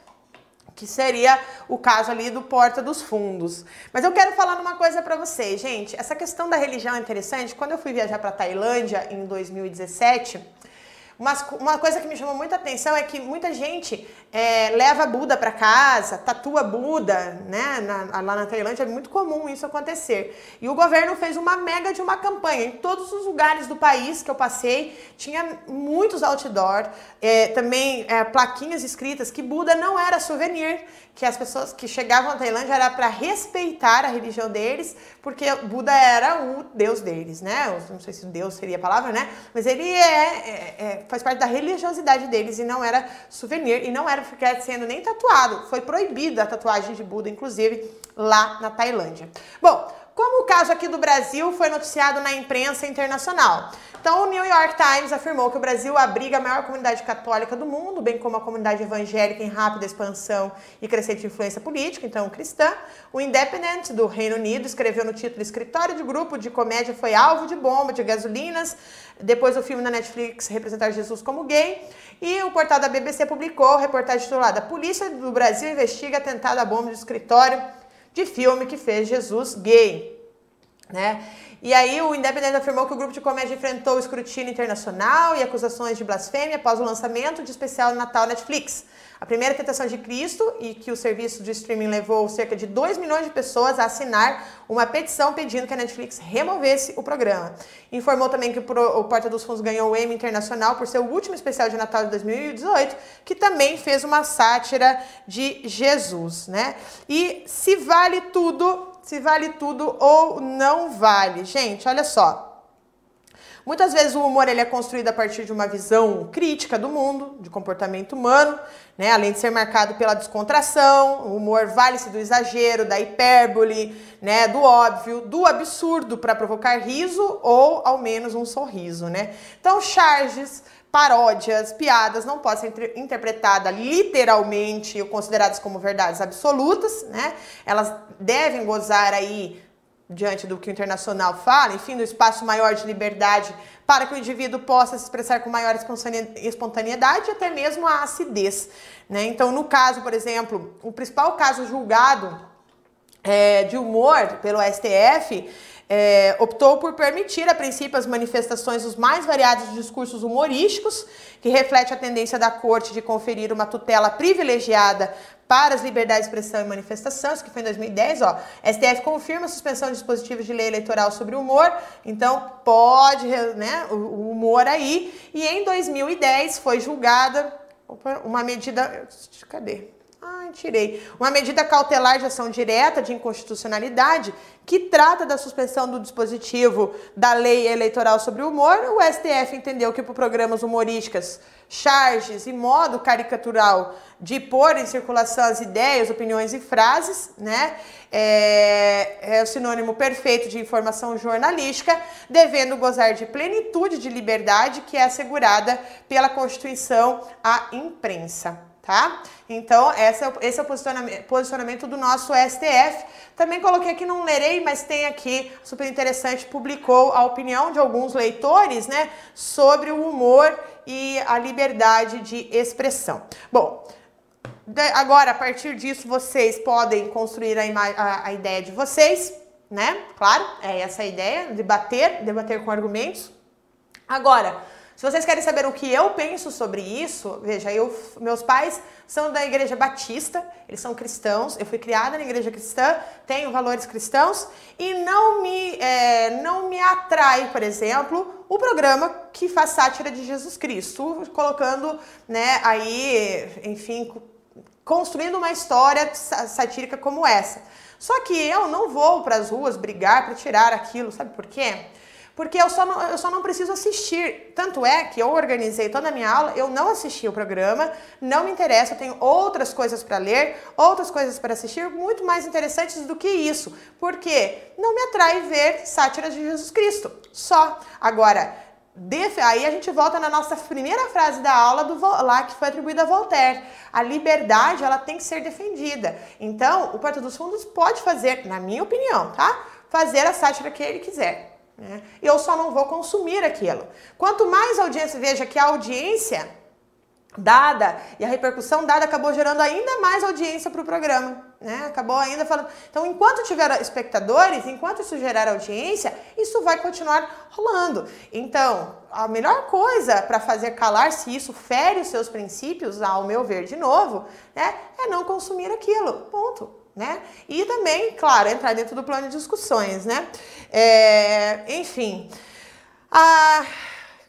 Que seria o caso ali do Porta dos Fundos. Mas eu quero falar uma coisa para vocês, gente. Essa questão da religião é interessante. Quando eu fui viajar para Tailândia em 2017, uma, uma coisa que me chamou muita atenção é que muita gente é, leva Buda para casa, tatua Buda, né? Na, lá na Tailândia é muito comum isso acontecer. E o governo fez uma mega de uma campanha. Em todos os lugares do país que eu passei, tinha muitos outdoor, é, também é, plaquinhas escritas que Buda não era souvenir, que as pessoas que chegavam à Tailândia era para respeitar a religião deles, porque Buda era o deus deles, né? Eu não sei se Deus seria a palavra, né? Mas ele é, é, é faz parte da religiosidade deles e não era souvenir e não era ficar sendo nem tatuado. Foi proibida a tatuagem de Buda, inclusive, lá na Tailândia. Bom, como o caso aqui do Brasil foi noticiado na imprensa internacional. Então, o New York Times afirmou que o Brasil abriga a maior comunidade católica do mundo, bem como a comunidade evangélica em rápida expansão e crescente influência política, então cristã. O Independent, do Reino Unido, escreveu no título Escritório de grupo de comédia foi alvo de bomba de gasolinas, depois o filme na Netflix representar Jesus como gay. E o portal da BBC publicou reportagem titulada Polícia do Brasil investiga atentado à bomba de escritório de filme que fez Jesus gay. né? E aí o Independente afirmou que o grupo de comédia enfrentou escrutínio internacional e acusações de blasfêmia após o lançamento de especial Natal Netflix. A primeira tentação de Cristo e que o serviço de streaming levou cerca de 2 milhões de pessoas a assinar uma petição pedindo que a Netflix removesse o programa. Informou também que o Porta dos Fundos ganhou o Emmy Internacional por ser o último especial de Natal de 2018, que também fez uma sátira de Jesus, né? E se vale tudo, se vale tudo ou não vale. Gente, olha só. Muitas vezes o humor ele é construído a partir de uma visão crítica do mundo, de comportamento humano, né? além de ser marcado pela descontração, o humor vale-se do exagero, da hipérbole, né? do óbvio, do absurdo para provocar riso ou ao menos um sorriso. Né? Então, charges, paródias, piadas não podem ser interpretadas literalmente ou consideradas como verdades absolutas, né? Elas devem gozar aí diante do que o internacional fala, enfim, do espaço maior de liberdade para que o indivíduo possa se expressar com maior espontaneidade e até mesmo a acidez. Né? Então, no caso, por exemplo, o principal caso julgado é, de humor pelo STF é, optou por permitir, a princípio, as manifestações dos mais variados discursos humorísticos, que reflete a tendência da corte de conferir uma tutela privilegiada para as liberdades de expressão e manifestação, isso que foi em 2010, ó. STF confirma a suspensão de dispositivos de lei eleitoral sobre humor, então pode, né, o humor aí. E em 2010 foi julgada uma medida, cadê? Ai, tirei. Uma medida cautelar de ação direta de inconstitucionalidade que trata da suspensão do dispositivo da lei eleitoral sobre o humor. O STF entendeu que por programas humorísticas, charges e modo caricatural de pôr em circulação as ideias, opiniões e frases, né? É, é o sinônimo perfeito de informação jornalística, devendo gozar de plenitude de liberdade que é assegurada pela Constituição à imprensa tá? Então, esse é, esse é o posicionamento, posicionamento do nosso STF. Também coloquei aqui, não lerei, mas tem aqui, super interessante, publicou a opinião de alguns leitores, né, sobre o humor e a liberdade de expressão. Bom, agora, a partir disso, vocês podem construir a, a, a ideia de vocês, né? Claro, é essa a ideia, debater, debater com argumentos. Agora, se vocês querem saber o que eu penso sobre isso, veja, eu, meus pais são da igreja batista, eles são cristãos, eu fui criada na igreja cristã, tenho valores cristãos e não me, é, não me atrai, por exemplo, o programa que faz sátira de Jesus Cristo, colocando, né, aí, enfim, construindo uma história satírica como essa. Só que eu não vou para as ruas brigar para tirar aquilo, sabe por quê? Porque eu só, não, eu só não preciso assistir. Tanto é que eu organizei toda a minha aula, eu não assisti o programa, não me interessa, eu tenho outras coisas para ler, outras coisas para assistir, muito mais interessantes do que isso. Porque não me atrai ver sátiras de Jesus Cristo. Só. Agora, aí a gente volta na nossa primeira frase da aula do lá que foi atribuída a Voltaire. A liberdade ela tem que ser defendida. Então, o Porta dos Fundos pode fazer, na minha opinião, tá? Fazer a sátira que ele quiser. Né? Eu só não vou consumir aquilo. Quanto mais audiência, veja que a audiência dada e a repercussão dada acabou gerando ainda mais audiência para o programa. Né? Acabou ainda falando. Então, enquanto tiver espectadores, enquanto isso gerar audiência, isso vai continuar rolando. Então, a melhor coisa para fazer calar se isso fere os seus princípios, ao meu ver, de novo, né, é não consumir aquilo. Ponto né? E também, claro, entrar dentro do plano de discussões, né? É, enfim, ah,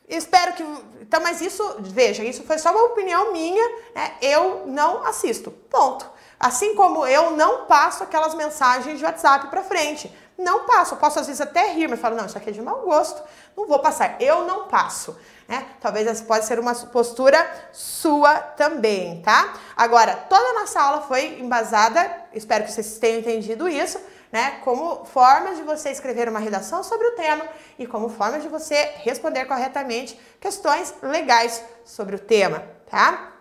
espero que. Então, mas isso, veja, isso foi só uma opinião minha, né? Eu não assisto. Ponto. Assim como eu não passo aquelas mensagens de WhatsApp para frente. Não passo. Eu posso às vezes até rir, mas falo, não, isso aqui é de mau gosto. Não vou passar. Eu não passo. Né? Talvez essa pode ser uma postura sua também, tá? Agora, toda a nossa aula foi embasada, espero que vocês tenham entendido isso, né? Como formas de você escrever uma redação sobre o tema e como formas de você responder corretamente questões legais sobre o tema, tá?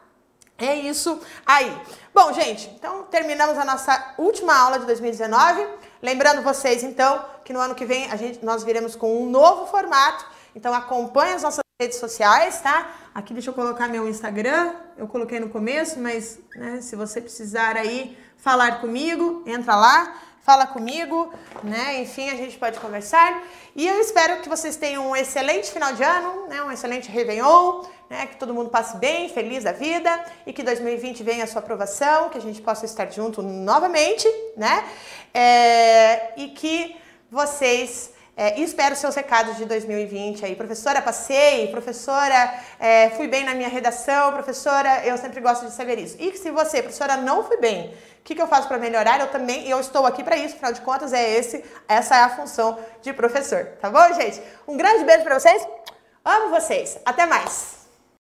É isso aí. Bom, gente, então terminamos a nossa última aula de 2019. Lembrando vocês, então, que no ano que vem a gente, nós viremos com um novo formato. Então acompanhe as nossas redes sociais, tá? Aqui deixa eu colocar meu Instagram, eu coloquei no começo, mas né, se você precisar aí falar comigo, entra lá. fala comigo, né? Enfim, a gente pode conversar. E eu espero que vocês tenham um excelente final de ano, né? Um excelente Réveillon, né? Que todo mundo passe bem, feliz da vida e que 2020 venha a sua aprovação, que a gente possa estar junto novamente, né? É, e que vocês é, espero seus recados de 2020 aí. Professora, passei. Professora, é, fui bem na minha redação. Professora, eu sempre gosto de saber isso. E se você, professora, não fui bem, o que, que eu faço para melhorar? Eu também, eu estou aqui para isso. Afinal de contas, é esse, essa é a função de professor. Tá bom, gente? Um grande beijo para vocês. Amo vocês. Até mais.